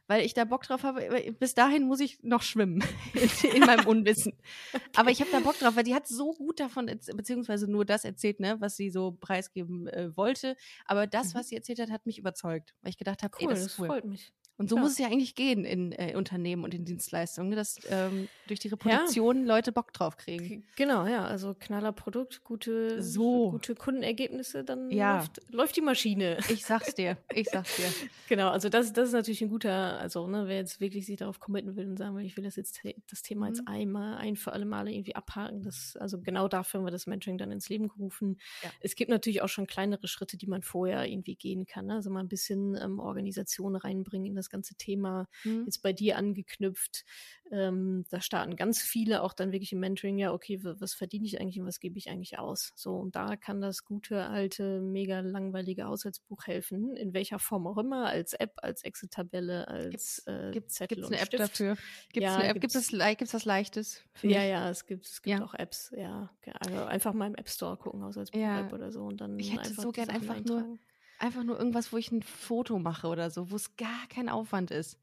Weil ich da Bock drauf habe. Bis dahin muss ich noch schwimmen in, in meinem Unwissen. Aber ich habe da Bock drauf, weil die hat so gut davon, beziehungsweise nur das erzählt, ne, was sie so preisgeben äh, wollte. Aber das, Mhm. was sie erzählt hat, hat mich überzeugt. Weil ich gedacht habe, Cool, ey, das das cool. freut mich. Und so klar. muss es ja eigentlich gehen in äh, Unternehmen und in Dienstleistungen, ne, dass ähm, durch die Reputation Leute Bock drauf kriegen. Genau, ja, also knaller Produkt, gute, So. gute Kundenergebnisse, dann Ja. läuft, läuft die Maschine. Ich sag's dir, ich sag's dir. Genau, also das, das ist natürlich ein guter, also ne, wer jetzt wirklich sich darauf committen will und sagen will, ich will das jetzt das Thema jetzt Mhm. einmal, ein für alle Male irgendwie abhaken, das, also genau dafür haben wir das Mentoring dann ins Leben gerufen. Ja. Es gibt natürlich auch schon kleinere Schritte, die man vorher irgendwie gehen kann, ne? also mal ein bisschen ähm, Organisation reinbringen in das ganze Thema, Hm? jetzt bei dir angeknüpft. Ähm, da starten ganz viele auch dann wirklich im Mentoring, ja, okay, was verdiene ich eigentlich und was gebe ich eigentlich aus? So, und da kann das gute, alte, mega langweilige Haushaltsbuch helfen, in welcher Form auch immer, als App, als Excel-Tabelle, als äh, Gibt's, Zettel gibt's eine App Stift. dafür? Gibt's Ja, eine App? Gibt's gibt's. das, gibt's was Leichtes? Ja, mich? ja, es gibt, es gibt Ja. auch Apps, ja. Also einfach mal im App Store gucken, Haushaltsbuch-App Ja. oder so und dann Ich hätte einfach so gern einfach nur- eintragen. Einfach nur irgendwas, wo ich ein Foto mache oder so, wo es gar kein Aufwand ist.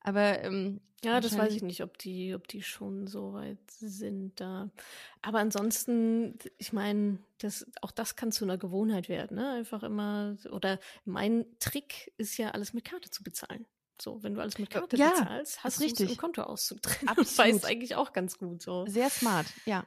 Aber ähm, Ja, das weiß ich nicht, ob die, ob die schon so weit sind da. Aber ansonsten, ich meine, das, auch das kann zu einer Gewohnheit werden, ne? Einfach immer, oder mein Trick ist ja, alles mit Karte zu bezahlen. So, wenn du alles mit Karte Ja, bezahlst, hast du es richtig. im Kontoauszug drin. Absolut. Das weißt eigentlich auch ganz gut so. sehr smart, ja.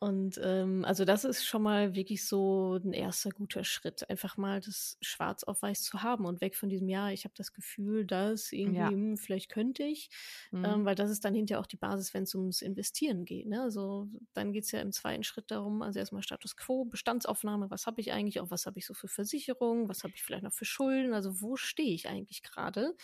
Und ähm, also das ist schon mal wirklich so ein erster guter Schritt, einfach mal das Schwarz auf Weiß zu haben und weg von diesem Jahr. Ich habe das Gefühl, dass irgendwie, Ja. hm, vielleicht könnte ich, Mhm. ähm, weil das ist dann hinterher auch die Basis, wenn es ums Investieren geht. Ne? Also dann geht es ja im zweiten Schritt darum, also erstmal Status Quo, Bestandsaufnahme, was habe ich eigentlich, auch was habe ich so für Versicherungen, was habe ich vielleicht noch für Schulden, also wo stehe ich eigentlich gerade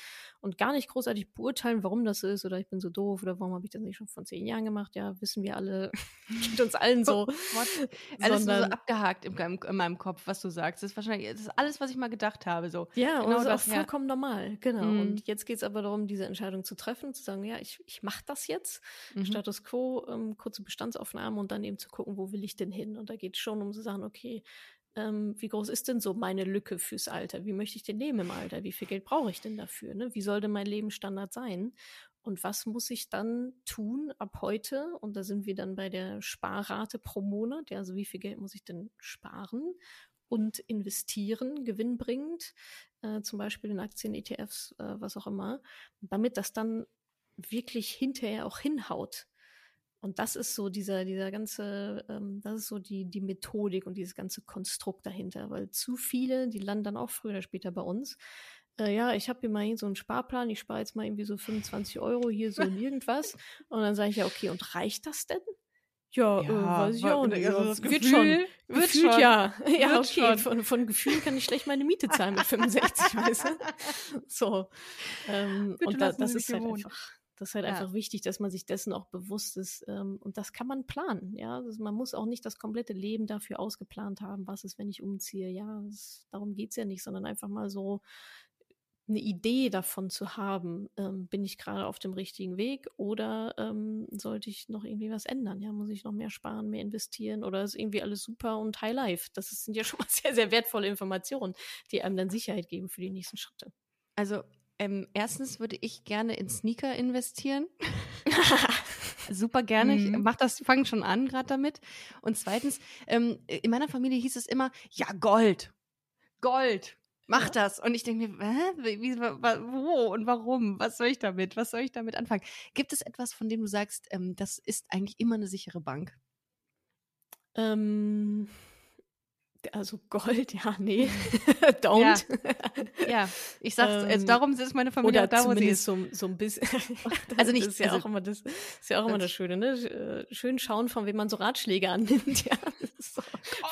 und gar nicht großartig beurteilen, warum das ist oder ich bin so doof oder warum habe ich das nicht schon vor zehn Jahren gemacht, ja, wissen wir alle, geht uns allen so. Alles so abgehakt in, meinem- in meinem Kopf, was du sagst. Das ist wahrscheinlich das ist alles, was ich mal gedacht habe. So. Ja, und Genau das ist auch ja. vollkommen normal, genau. Mhm. Und jetzt geht es aber darum, diese Entscheidung zu treffen, zu sagen, ja, ich, ich mache das jetzt, Mhm. Status Quo, ähm, kurze Bestandsaufnahme und dann eben zu gucken, wo will ich denn hin? Und da geht es schon um zu sagen, okay, ähm, wie groß ist denn so meine Lücke fürs Alter? Wie möchte ich denn leben im Alter? Wie viel Geld brauche ich denn dafür? Ne? Wie soll denn mein Lebensstandard sein? Und was muss ich dann tun ab heute? Und da sind wir dann bei der Sparrate pro Monat. Also wie viel Geld muss ich denn sparen und investieren, gewinnbringend, äh, zum Beispiel in Aktien, ETFs, äh, was auch immer, damit das dann wirklich hinterher auch hinhaut. Und das ist so dieser, dieser ganze, ähm, das ist so die, die Methodik und dieses ganze Konstrukt dahinter, weil zu viele, die landen dann auch früher oder später bei uns. Äh, ja, ich habe hier mal so einen Sparplan, ich spare jetzt mal irgendwie so 25 Euro hier so in irgendwas. Und dann sage ich ja, okay, und reicht das denn? Ja, äh, weiß ich auch nicht. also ja, das wird Gefühl schon. wird Gefühlt schon. ja. Ja, Wird okay. schon. Von, von Gefühl kann ich schlecht meine Miete zahlen mit 65, weißt du? So. Ähm, und da, das ist halt einfach. Das ist halt Ja. einfach wichtig, dass man sich dessen auch bewusst ist. Ähm, und das kann man planen. Ja, also man muss auch nicht das komplette Leben dafür ausgeplant haben. Was ist, wenn ich umziehe? Ja, das, darum geht's ja nicht, sondern einfach mal so eine Idee davon zu haben, ähm, bin ich gerade auf dem richtigen Weg oder ähm, sollte ich noch irgendwie was ändern? Ja, muss ich noch mehr sparen, mehr investieren oder ist irgendwie alles super und High Life? Das sind ja schon mal sehr, sehr wertvolle Informationen, die einem dann Sicherheit geben für die nächsten Schritte. Also, ähm, erstens würde ich gerne in Sneaker investieren. Super gerne. Ich Mhm. mach das, fange schon an gerade damit. Und zweitens, ähm, in meiner Familie hieß es immer, ja, Gold. Gold. Mach Ja. das. Und ich denke mir, hä? Wie, wo und warum? Was soll ich damit? Was soll ich damit anfangen? Gibt es etwas, von dem du sagst, ähm, das ist eigentlich immer eine sichere Bank? ähm, also Gold, ja, nee, don't. Ja, ich sag's, also darum ist meine Familie Oder da, wo sie ist. so, so ein bisschen. Also nicht- das ist ja also- auch immer das, ist ja auch immer das- das Schöne, ne? Äh, Schön schauen, von wem man so Ratschläge annimmt, ja. So,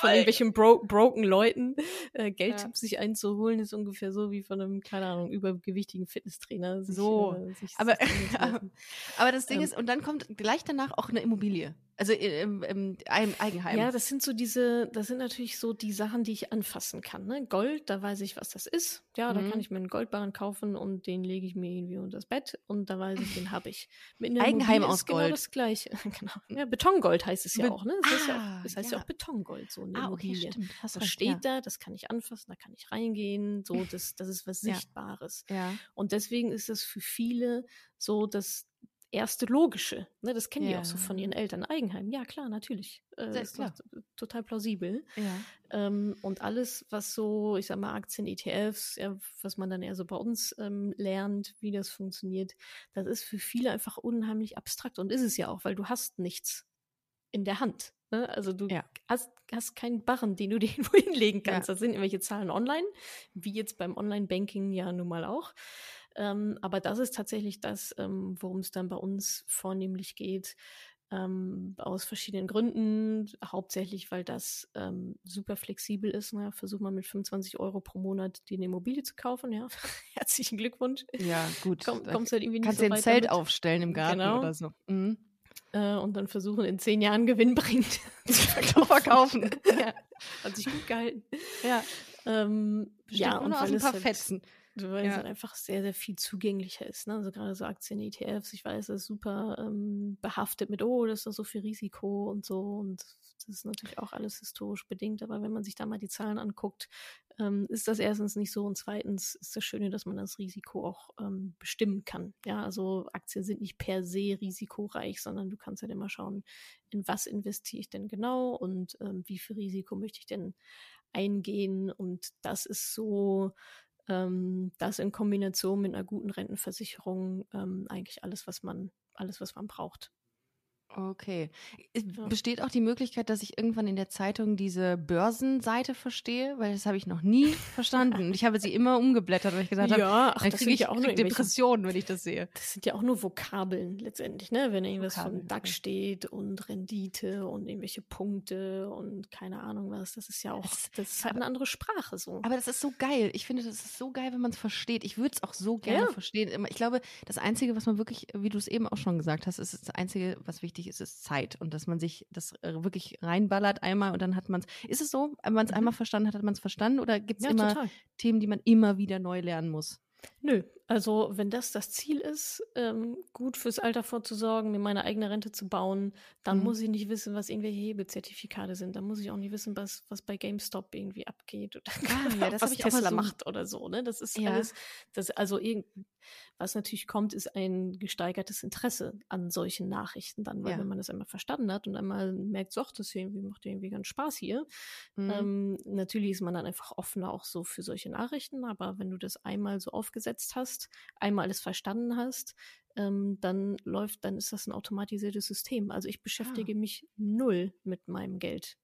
von Voll. irgendwelchen bro broken Leuten äh, Geldtipps Ja. sich einzuholen, ist ungefähr so wie von einem, keine Ahnung, übergewichtigen Fitnesstrainer. Sich, So. Äh, sich, Aber- sich. Aber das Ding Ähm, ist, und dann kommt gleich danach auch eine Immobilie. Also im, im, im Eigenheim. Ja, das sind so diese, das sind natürlich so die Sachen, die ich anfassen kann. Ne? Gold, da weiß ich, was das ist. Ja, da Mhm. kann ich mir einen Goldbarren kaufen und den lege ich mir irgendwie unter das Bett und da weiß ich, den habe ich. Mit einer Eigenheim Immobilie aus ist genau Gold. das gleiche. genau. Ja, Betongold heißt es ja Be- auch, ne? Das, heißt ja Ah, auch, das heißt ja. ja. auch Betongold, so ah, okay, stimmt. Das steht ja. da, das kann ich anfassen, da kann ich reingehen, so, das, das ist was. Sichtbares. Ja. Und deswegen ist es für viele so das erste Logische. Ne? Das kennen die auch so von ihren Eltern. Eigenheim, ja klar, natürlich. Äh, Sehr ist klar. total plausibel. ja. Ähm, und alles, was so, ich sag mal, Aktien, ETFs, ja, was man dann eher so bei uns ähm, lernt, wie das funktioniert, das ist für viele einfach unheimlich abstrakt. Und ist es ja auch, weil du hast nichts in der Hand. Ne? Also du Ja. hast, hast keinen Barren, den du dir irgendwo hinlegen kannst. Ja. Das sind irgendwelche Zahlen online, wie jetzt beim Online-Banking ja nun mal auch. Ähm, aber das ist tatsächlich das, ähm, worum es dann bei uns vornehmlich geht. Ähm, aus verschiedenen Gründen. Hauptsächlich, weil das ähm, super flexibel ist. Ne? Versuch mal mit 25 Euro pro Monat dir eine Immobilie zu kaufen. Ja, herzlichen Glückwunsch. ja, gut. Komm, kommst halt irgendwie nicht kannst so dir ein Zelt damit. aufstellen im Garten Genau. oder so. Mhm. Äh, und dann versuchen in zehn Jahren gewinnbringend zu Zu verkaufen. ja, hat sich gut gehalten. ja. Ähm, ja, Besteht und nur aus ein paar halt, Fetzen. Weil Ja. es halt einfach sehr, sehr viel zugänglicher ist. Ne? Also gerade so Aktien, ETFs, ich weiß, das ist super ähm, behaftet mit, oh, das ist doch so viel Risiko und so. Und das ist natürlich auch alles historisch bedingt. Aber wenn man sich da mal die Zahlen anguckt, ähm, ist das erstens nicht so. Und zweitens ist das Schöne, dass man das Risiko auch ähm, bestimmen kann. Ja, also Aktien sind nicht per se risikoreich, sondern du kannst halt immer schauen, in was investiere ich denn genau und ähm, wie viel Risiko möchte ich denn eingehen. Und das ist so, ähm, das in Kombination mit einer guten Rentenversicherung ähm, eigentlich alles, was man, alles, was man braucht. Okay. Besteht auch die Möglichkeit, dass ich irgendwann in der Zeitung diese Börsenseite verstehe? Weil das habe ich noch nie verstanden. Und ich habe sie immer umgeblättert, weil ich gesagt habe, Ja, ach, dann das kriege ich ja auch krieg Depressionen, wenn ich das sehe. Das sind ja auch nur Vokabeln letztendlich, ne? Wenn irgendwas Vokabeln, von DAX okay. steht und Rendite und irgendwelche Punkte und keine Ahnung was, das ist ja auch, Es- das ist halt eine andere Sprache so. Aber das ist so geil. Ich finde, das ist so geil, wenn man es versteht. Ich würde es auch so gerne Ja. verstehen. Ich glaube, das Einzige, was man wirklich, wie du es eben auch schon gesagt hast, ist das Einzige, was wichtig ist, ist Zeit. Und dass man sich das äh, wirklich reinballert einmal und dann hat man es. Ist es so, wenn man es Mhm. einmal verstanden hat, hat man es verstanden? Oder gibt es ja, immer total. Themen, die man immer wieder neu lernen muss? Nö, also wenn das das Ziel ist, ähm, gut fürs Alter vorzusorgen, mir meine eigene Rente zu bauen, dann Mhm. muss ich nicht wissen, was irgendwelche Hebelzertifikate sind. Dann muss ich auch nicht wissen, was, was bei GameStop irgendwie abgeht oder Ah, ja, das was Tesla so- macht oder so. Ne? Das ist Ja. alles, das, also irgend, was natürlich kommt, ist ein gesteigertes Interesse an solchen Nachrichten dann, weil Ja. wenn man das einmal verstanden hat und einmal merkt, so, das hier irgendwie macht irgendwie ganz Spaß hier, Mhm. ähm, natürlich ist man dann einfach offener auch so für solche Nachrichten, aber wenn du das einmal so aufgesetzt hast, einmal alles verstanden hast, ähm, dann läuft, dann ist das ein automatisiertes System. Also ich beschäftige mich null mit meinem Geld,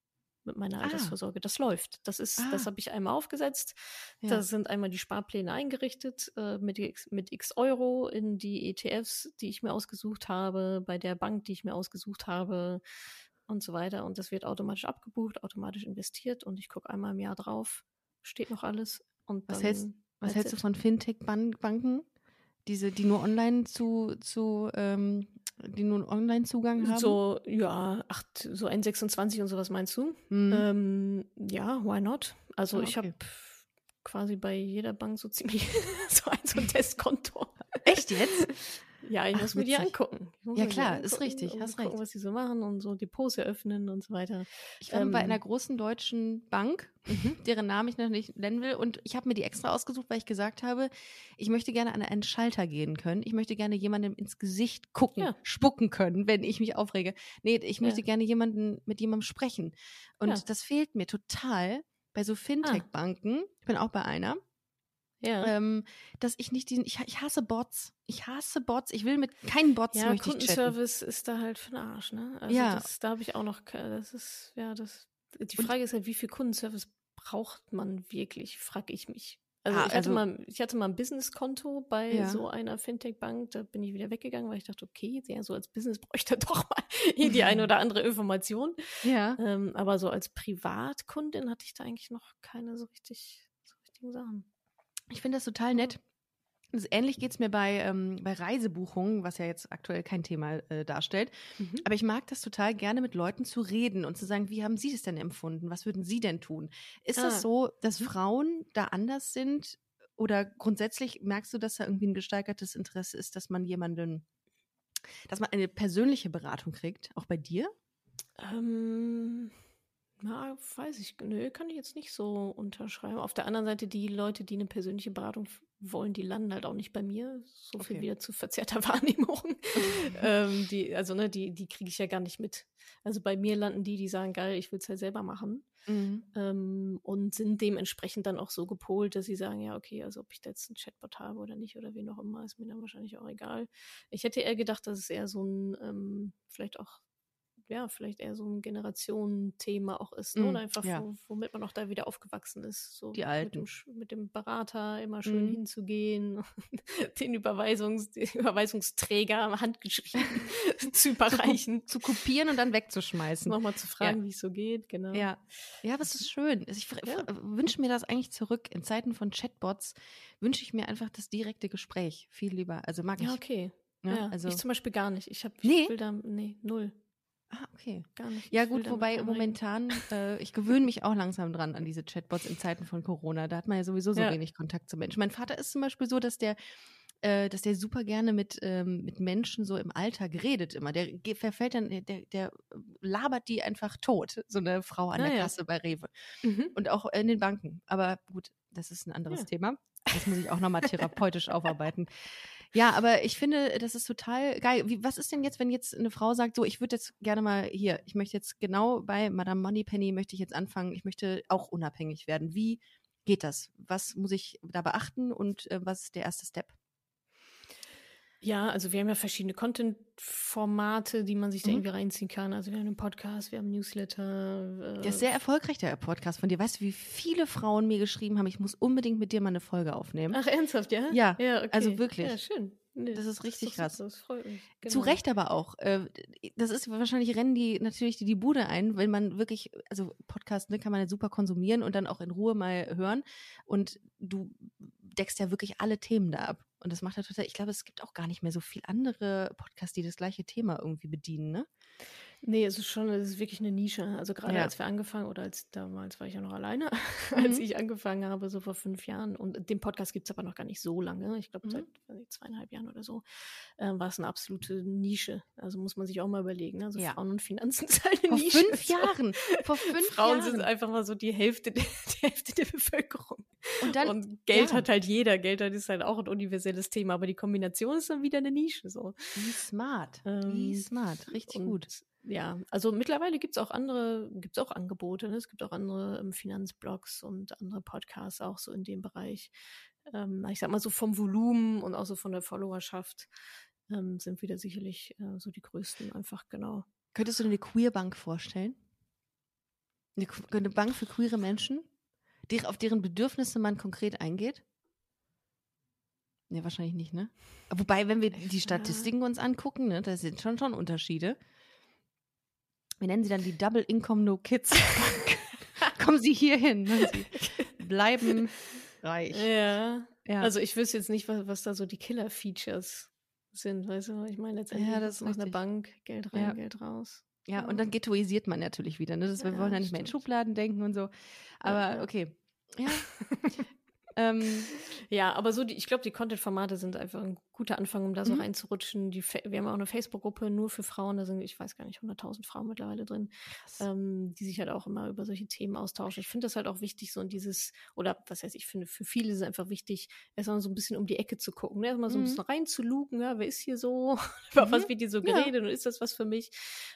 mit meiner Ah. Altersvorsorge. Das läuft. Das ist, das Ah. habe ich einmal aufgesetzt. Ja. Da sind einmal die Sparpläne eingerichtet äh, mit, x, mit x Euro in die ETFs, die ich mir ausgesucht habe, bei der Bank, die ich mir ausgesucht habe und so weiter. Und das wird automatisch abgebucht, automatisch investiert und ich gucke einmal im Jahr drauf, steht noch alles. Und Was hältst- Was hältst du von Fintech-Banken? Diese, die nur online zu, zu ähm, die einen Online-Zugang haben? So, ja, ach, so ein 26 und sowas meinst du? Mhm. Ähm, ja, why not? Also Ah, ich okay. habe quasi bei jeder Bank so ziemlich so ein, so ein Testkonto. Echt jetzt? Ja, ich Ach, muss mir die angucken. Ja, die klar, ist angucken richtig, und hast gucken, recht. was sie so machen und so Depots eröffnen und so weiter. Ich war mal bei Ähm, einer großen deutschen Bank, deren Namen ich noch nicht nennen will. Und ich habe mir die extra ausgesucht, weil ich gesagt habe, ich möchte gerne an einen Schalter gehen können. Ich möchte gerne jemandem ins Gesicht gucken, Ja. spucken können, wenn ich mich aufrege. Nee, ich möchte Ja. gerne jemanden mit jemandem sprechen. Und Ja. Ah. das fehlt mir total bei so Fintech-Banken. Ich bin auch bei einer. Ja. Ähm, dass ich nicht diesen, ich, ich hasse Bots. Ich hasse Bots. Ich will mit keinen Bots ja, möchte ich. Kundenservice ist da halt für den Arsch, ne? Also Ja. das, da habe ich auch noch, das ist, ja, das, die Und- Frage ist halt, wie viel Kundenservice braucht man wirklich, frage ich mich. Also, Ah, ich, hatte also- mal, ich hatte mal ein Businesskonto bei Ja. so einer Fintech-Bank, da bin ich wieder weggegangen, weil ich dachte, okay, ja, so als Business bräuchte er doch mal hier die eine oder andere Information. Ja. Ähm, aber so als Privatkundin hatte ich da eigentlich noch keine so richtig, so richtigen Sachen. Ich finde das total nett. Also ähnlich geht es mir bei, ähm, bei Reisebuchungen, was ja jetzt aktuell kein Thema äh, darstellt. Mhm. Aber ich mag das total gerne, mit Leuten zu reden und zu sagen, wie haben Sie das denn empfunden? Was würden Sie denn tun? Ist Ah. das so, dass Mhm. Frauen da anders sind? Oder grundsätzlich merkst du, dass da irgendwie ein gesteigertes Interesse ist, dass man jemanden, dass man eine persönliche Beratung kriegt, auch bei dir? Ähm, na, weiß ich, nö, kann ich jetzt nicht so unterschreiben. Auf der anderen Seite, die Leute, die eine persönliche Beratung wollen, die landen halt auch nicht bei mir. So viel Okay. wieder zu verzerrter Wahrnehmung. ähm, die, also, ne, die, die kriege ich ja gar nicht mit. Also bei mir landen die, die sagen, geil, ich will es halt selber machen. Ähm, und sind dementsprechend dann auch so gepolt, dass sie sagen, ja, okay, also ob ich da jetzt einen Chatbot habe oder nicht oder wen auch immer, ist mir dann wahrscheinlich auch egal. Ich hätte eher gedacht, dass es eher so ein, ähm, vielleicht auch, ja, vielleicht eher so ein Generationenthema auch ist, ne? Oder einfach, ja. wo, womit man auch da wieder aufgewachsen ist. So Die Mit Alten. dem, Sch- mit dem Berater immer schön Mm. hinzugehen, den Überweisungs, den Überweisungsträger handgeschrieben zu überreichen. Zu kopieren und dann wegzuschmeißen. Nochmal zu fragen, wie es so geht, genau. Ja, ja, aber es ist schön. Also Ich Ja. wünsche mir das eigentlich zurück. In Zeiten von Chatbots wünsche ich mir einfach das direkte Gespräch viel lieber. Also mag Ja, ich. okay. ne? Ja, also, ich zum Beispiel gar nicht. Ich habe, Nee? da, nee, null, ah, okay. gar nicht. Ja gut, wobei momentan, äh, ich gewöhne mich auch langsam dran an diese Chatbots in Zeiten von Corona. Da hat man ja sowieso so Ja. wenig Kontakt zu Menschen. Mein Vater ist zum Beispiel so, dass der äh, dass der super gerne mit, ähm, mit Menschen so im Alltag redet immer. Der verfällt dann, der, der labert die einfach tot, so eine Frau an Ah, der ja. Kasse bei Rewe. Mhm. Und auch in den Banken. Aber gut, das ist ein anderes Ja. Thema. Das muss ich auch nochmal therapeutisch aufarbeiten. Ja, aber ich finde, das ist total geil. Wie, was ist denn jetzt, wenn jetzt eine Frau sagt, so, ich würde jetzt gerne mal hier, ich möchte jetzt genau bei Madame Moneypenny möchte ich jetzt anfangen, ich möchte auch unabhängig werden. Wie geht das? Was muss ich da beachten und äh, was ist der erste Step? Ja, also wir haben ja verschiedene Content-Formate, die man sich da Mhm. irgendwie reinziehen kann. Also wir haben einen Podcast, wir haben Newsletter. Der ist sehr erfolgreich, der Podcast von dir. Weißt du, wie viele Frauen mir geschrieben haben, ich muss unbedingt mit dir mal eine Folge aufnehmen? Ach, ernsthaft, ja? Ja, ja okay. also wirklich. Ja, schön. Nee, Das ist richtig doch krass. super, Das freut mich. Zu Genau. Recht aber auch. Äh, Das ist wahrscheinlich rennen die natürlich die, die Bude ein, wenn man wirklich, also Podcast ne, kann man ja super konsumieren und dann auch in Ruhe mal hören. Und du deckst ja wirklich alle Themen da ab. Und das macht ja total, ich glaube, es gibt auch gar nicht mehr so viel andere Podcasts, die das gleiche Thema irgendwie bedienen, ne? Nee, es ist schon, es ist wirklich eine Nische. Also gerade Ja. als wir angefangen, oder als damals war ich ja noch alleine, Mhm. als ich angefangen habe, so vor fünf Jahren. Und den Podcast gibt es aber noch gar nicht so lange. Ich glaube, Mhm. seit zweieinhalb Jahren oder so, ähm, war es eine absolute Nische. Also muss man sich auch mal überlegen. ne? Also Ja. Frauen und Finanzen halt eine Vor Nische. fünf Jahren. Vor fünf Frauen Jahren. sind einfach mal so die Hälfte, der, die Hälfte der Bevölkerung. und dann, und Geld ja. hat halt jeder. Geld hat ist halt auch ein universelles Thema, aber die Kombination ist dann wieder eine Nische. So. wie smart. wie Ähm, smart. Richtig gut. Ja, also mittlerweile gibt es auch andere, gibt es auch Angebote. Ne? Es gibt auch andere ähm, Finanzblogs und andere Podcasts auch so in dem Bereich. Ähm, ich sag mal so vom Volumen und auch so von der Followerschaft ähm, sind wieder sicherlich äh, so die größten einfach genau. Könntest du dir eine Queerbank vorstellen? Eine, eine Bank für queere Menschen, die, auf deren Bedürfnisse man konkret eingeht? Nee, wahrscheinlich nicht, ne? Wobei, wenn wir die Ja. Statistiken uns angucken, ne, da sind schon schon Unterschiede. Wir nennen sie dann die Double Income No Kids Bank. Kommen Sie hier hin. ne? Sie bleiben reich. Ja. Ja. Also ich wüsste jetzt nicht, was, was da so die Killer-Features sind, weißt du? Ich meine, letztendlich Ja, das ist nach einer. Bank Geld rein, Ja. Geld raus. Ja, und dann ghettoisiert man natürlich wieder. Ne? Das, wir Ja, wollen ja nicht mehr in stimmt. Schubladen denken und so. Aber okay. Ja. ähm, Ja, aber so die, ich glaube, die Content-Formate sind einfach ein guter Anfang, um da so Mhm. reinzurutschen. Die, wir haben auch eine Facebook-Gruppe nur für Frauen, da sind, ich weiß gar nicht, 100.000 Frauen mittlerweile drin, ähm, die sich halt auch immer über solche Themen austauschen. Ich finde das halt auch wichtig, so in dieses, oder was heißt, ich finde, für viele ist es einfach wichtig, erstmal so ein bisschen um die Ecke zu gucken, ne? erstmal so ein Mhm. bisschen reinzulugen, ja, wer ist hier so, über Mhm. was wird hier so Ja. geredet und ist das was für mich?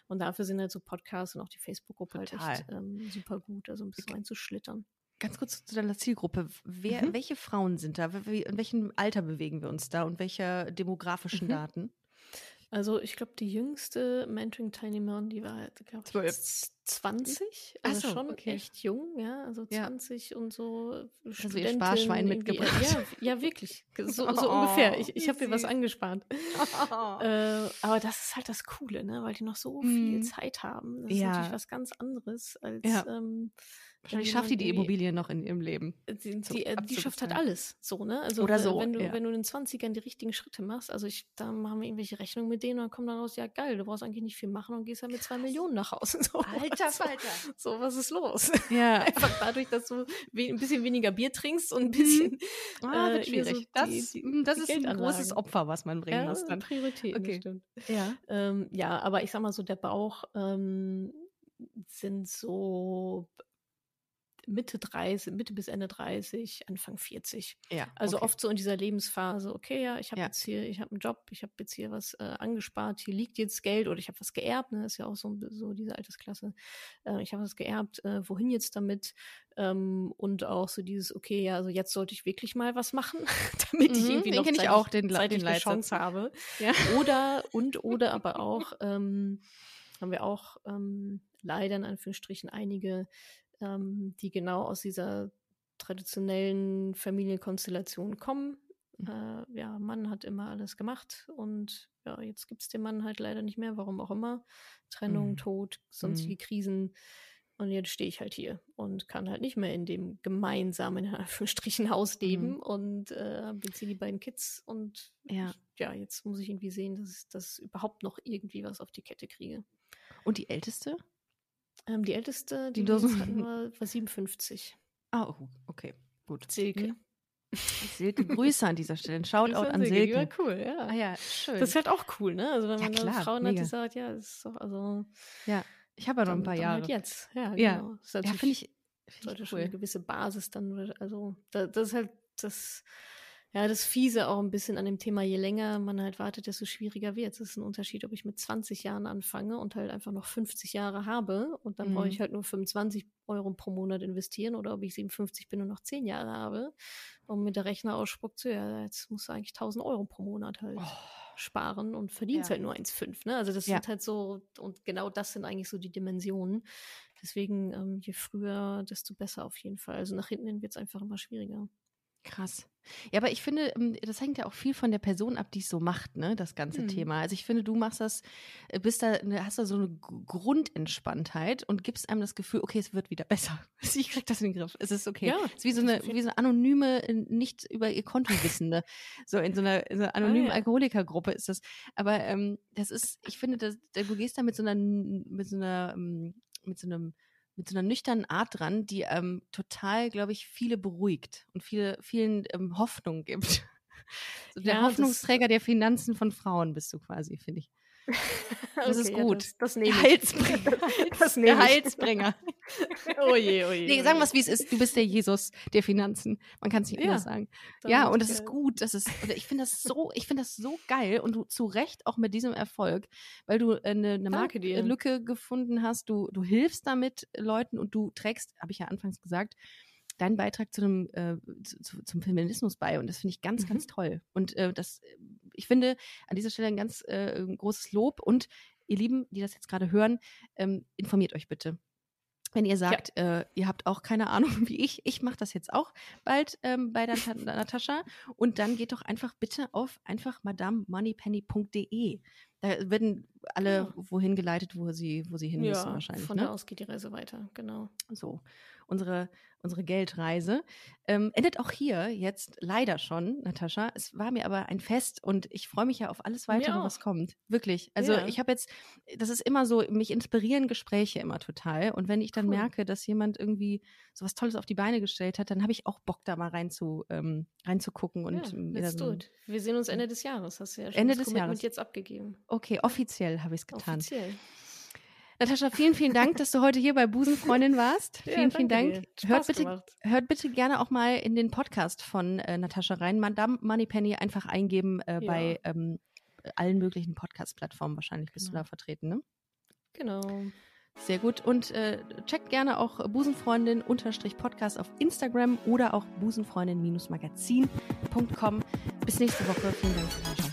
Und dafür sind halt so Podcasts und auch die Facebook-Gruppe halt echt ähm, super gut, also ein bisschen reinzuschlittern. Ganz kurz zu deiner Zielgruppe. Wer, Mhm. Welche Frauen sind da? In welchem Alter bewegen wir uns da und welche demografischen Mhm. Daten? Also ich glaube, die jüngste Mentoring-Teilnehmerin, die war, glaube ich, z- 20. Ach Also so, schon okay. echt jung, ja. Also Ja. 20 und so. äh, ihr Sparschwein mitgebracht. Ja, ja, wirklich. So, so Oh, ungefähr. Ich, ich habe dir was angespart. Äh, aber das ist halt das Coole, ne? Weil die noch so viel Mhm. Zeit haben. Das ist Ja. natürlich was ganz anderes als Ja. ähm, Wahrscheinlich schafft die die jemand irgendwie- Immobilie noch in ihrem Leben. die, so die, äh, die schafft halt alles, so, ne? Also Oder äh, so, wenn du, ja. wenn du in den 20ern die richtigen Schritte machst, also ich, da machen wir irgendwelche Rechnungen mit denen und dann kommt dann raus, ja geil, du brauchst eigentlich nicht viel machen und gehst halt mit zwei Millionen nach Hause. So, Alter so, Falter. so, was ist los? Ja. Einfach dadurch, dass du ein bisschen weniger Bier trinkst und ein bisschen Ah, äh, wird schwierig. so das die- die- mm, das die ist ein großes. Opfer, was man bringen ja, muss dann. Prioritäten, Okay. stimmt. Ja. Ähm, ja, aber ich sag mal so, der Bauch ähm, sind so Mitte 30, Mitte bis Ende 30, Anfang 40. ja. Also okay. oft so in dieser Lebensphase, okay, ja, ich habe Ja. jetzt hier, ich habe einen Job, ich habe jetzt hier was äh, angespart, hier liegt jetzt Geld oder ich habe was geerbt, ne, ist ja auch so, so diese Altersklasse. Äh, ich habe was geerbt, äh, wohin jetzt damit? Ähm, und auch so dieses, okay, ja, also jetzt sollte ich wirklich mal was machen, damit ich Mhm, irgendwie noch kenn ich zeitlich, auch, den zeitlich den eine. Chance habe. Ja. Oder und oder aber auch ähm, haben wir auch ähm, leider in Anführungsstrichen einige, ähm, die genau aus dieser traditionellen Familienkonstellation kommen. Mhm. Äh, ja, Mann hat immer alles gemacht und ja, jetzt gibt es den Mann halt leider nicht mehr, warum auch immer. Trennung, Mhm. Tod, sonstige Mhm. Krisen. Und jetzt stehe ich halt hier und kann halt nicht mehr in dem gemeinsamen, in Anführungsstrichen, Haus leben Mhm. und äh, hier die beiden Kids und Ja. ja, jetzt muss ich irgendwie sehen, dass ich das überhaupt noch irgendwie was auf die Kette kriege. Und die älteste? Ähm, die älteste, Die wir hatten, war, war 57. Ah, oh, okay. Gut. Silke. Mhm. Silke, Grüße an dieser Stelle. Shoutout Das an Die Silke. war cool, ja. Ah ja, schön. Das ist halt auch cool, ne? Also wenn Ja, man klar, Frauen hat, mega. die sagt, ja, das ist doch, also ja, ich habe ja noch ein paar Jahre. halt jetzt. Ja, Ja. genau. Das ja, finde ich, find sollte ich schon cool. eine gewisse Basis dann, also da, das ist halt das, ja, das Fiese auch ein bisschen an dem Thema, je länger man halt wartet, desto schwieriger wird es. Es ist ein Unterschied, ob ich mit 20 Jahren anfange und halt einfach noch 50 Jahre habe und dann brauche Mhm. ich halt nur 25 Euro pro Monat investieren oder ob ich 57 bin und noch 10 Jahre habe und mit der Rechner ausspuckt, so, ja, jetzt musst du eigentlich 1000 Euro pro Monat halt. Oh, sparen und verdienst Ja. halt nur 1,5. Ne? Also das Ja. sind halt so, und genau das sind eigentlich so die Dimensionen. Deswegen, ähm, je früher, desto besser auf jeden Fall. Also nach hinten hin wird es einfach immer schwieriger. Krass. Ja, aber ich finde, ähm, das hängt ja auch viel von der Person ab, die es so macht, ne, das ganze Hm. Thema. Also ich finde, du machst das, äh, bist da, ne, hast da so eine Grundentspanntheit und gibst einem das Gefühl, okay, es wird wieder besser. Ich krieg das in den Griff. Es ist okay. Ja, es ist wie so eine, wie so eine anonyme, äh, nicht über ihr Konto wissende. so in so einer, in so einer anonymen ja. Alkoholikergruppe ist das. Aber ähm, das ist, ich finde, das, du gehst da mit so einer, mit so einer, ähm, mit so einem mit so einer nüchternen Art dran, die ähm, total, glaube ich, viele beruhigt und viele, vielen ähm, Hoffnung gibt. So der Ja, Hoffnungsträger der Finanzen von Frauen bist du quasi, finde ich. Das ist Okay, ja, gut. das, das Der nehme ich. Heilsbringer. Das der nehme ich. Heilsbringer. Oh je, oh je. Nee, oh sagen wir es, wie es ist. Du bist der Jesus der Finanzen. Man kann es nicht Ja, anders sagen. Ja, ist und das ist gut. Das ist, ich finde das so, ich finde das so geil und du zu Recht auch mit diesem Erfolg, weil du äh, eine, eine Danke dir. Marktlücke gefunden hast. Du, du hilfst damit Leuten und du trägst, habe ich ja anfangs gesagt, deinen Beitrag zu einem, äh, zu, zum Feminismus bei. Und das finde ich ganz, Mhm. ganz toll. Und äh, das, ich finde an dieser Stelle ein ganz äh, großes Lob. Und ihr Lieben, die das jetzt gerade hören, ähm, informiert euch bitte. Wenn ihr sagt, äh, ihr habt auch keine Ahnung wie ich, ich mache das jetzt auch bald ähm, bei der Ta- Natascha und dann geht doch einfach bitte auf einfach madamemoneypenny.de. Da werden alle Genau. wohin geleitet, wo sie, wo sie hin müssen Ja, wahrscheinlich. von ne? da aus geht die Reise weiter, genau. So, unsere, unsere Geldreise ähm, endet auch hier jetzt leider schon, Natascha. Es war mir aber ein Fest und ich freue mich ja auf alles weitere, was kommt. Wirklich. Also Ja. ich habe jetzt, das ist immer so, mich inspirieren Gespräche immer total. Und wenn ich dann Cool. merke, dass jemand irgendwie so was Tolles auf die Beine gestellt hat, dann habe ich auch Bock, da mal rein zu, ähm, reinzugucken und ja, mir let's so. Wir sehen uns Ende des Jahres. Hast du ja schon Ende des Commitment Jahres. jetzt abgegeben. Okay, offiziell habe ich es getan. Offiziell. Natascha, vielen, vielen Dank, dass du heute hier bei Busenfreundin warst. Ja, vielen, vielen Dank. Hört bitte, gemacht. hört bitte gerne auch mal in den Podcast von äh, Natascha rein. Madame Moneypenny einfach eingeben äh, Ja. bei ähm, allen möglichen Podcast-Plattformen. Wahrscheinlich bist du Genau. da vertreten, ne? Genau. Sehr gut. Und äh, checkt gerne auch Busenfreundin-Podcast auf Instagram oder auch busenfreundin-magazin.com. Bis nächste Woche. Vielen Dank, Natascha.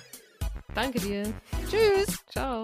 Danke dir. Tschüss. Ciao.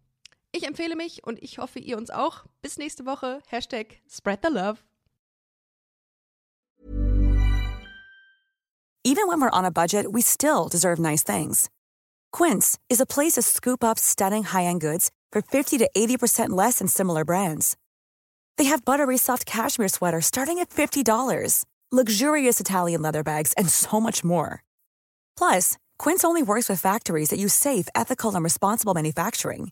Ich empfehle mich und ich hoffe, ihr uns auch. Bis nächste Woche. Hashtag Spread the Love. Even when we're on a budget, we still deserve nice things. Quince is a place to scoop up stunning high-end goods for 50 to 80% less than similar brands. They have buttery soft cashmere sweaters starting at $50, luxurious Italian leather bags, and so much more. Plus, Quince only works with factories that use safe, ethical, and responsible manufacturing.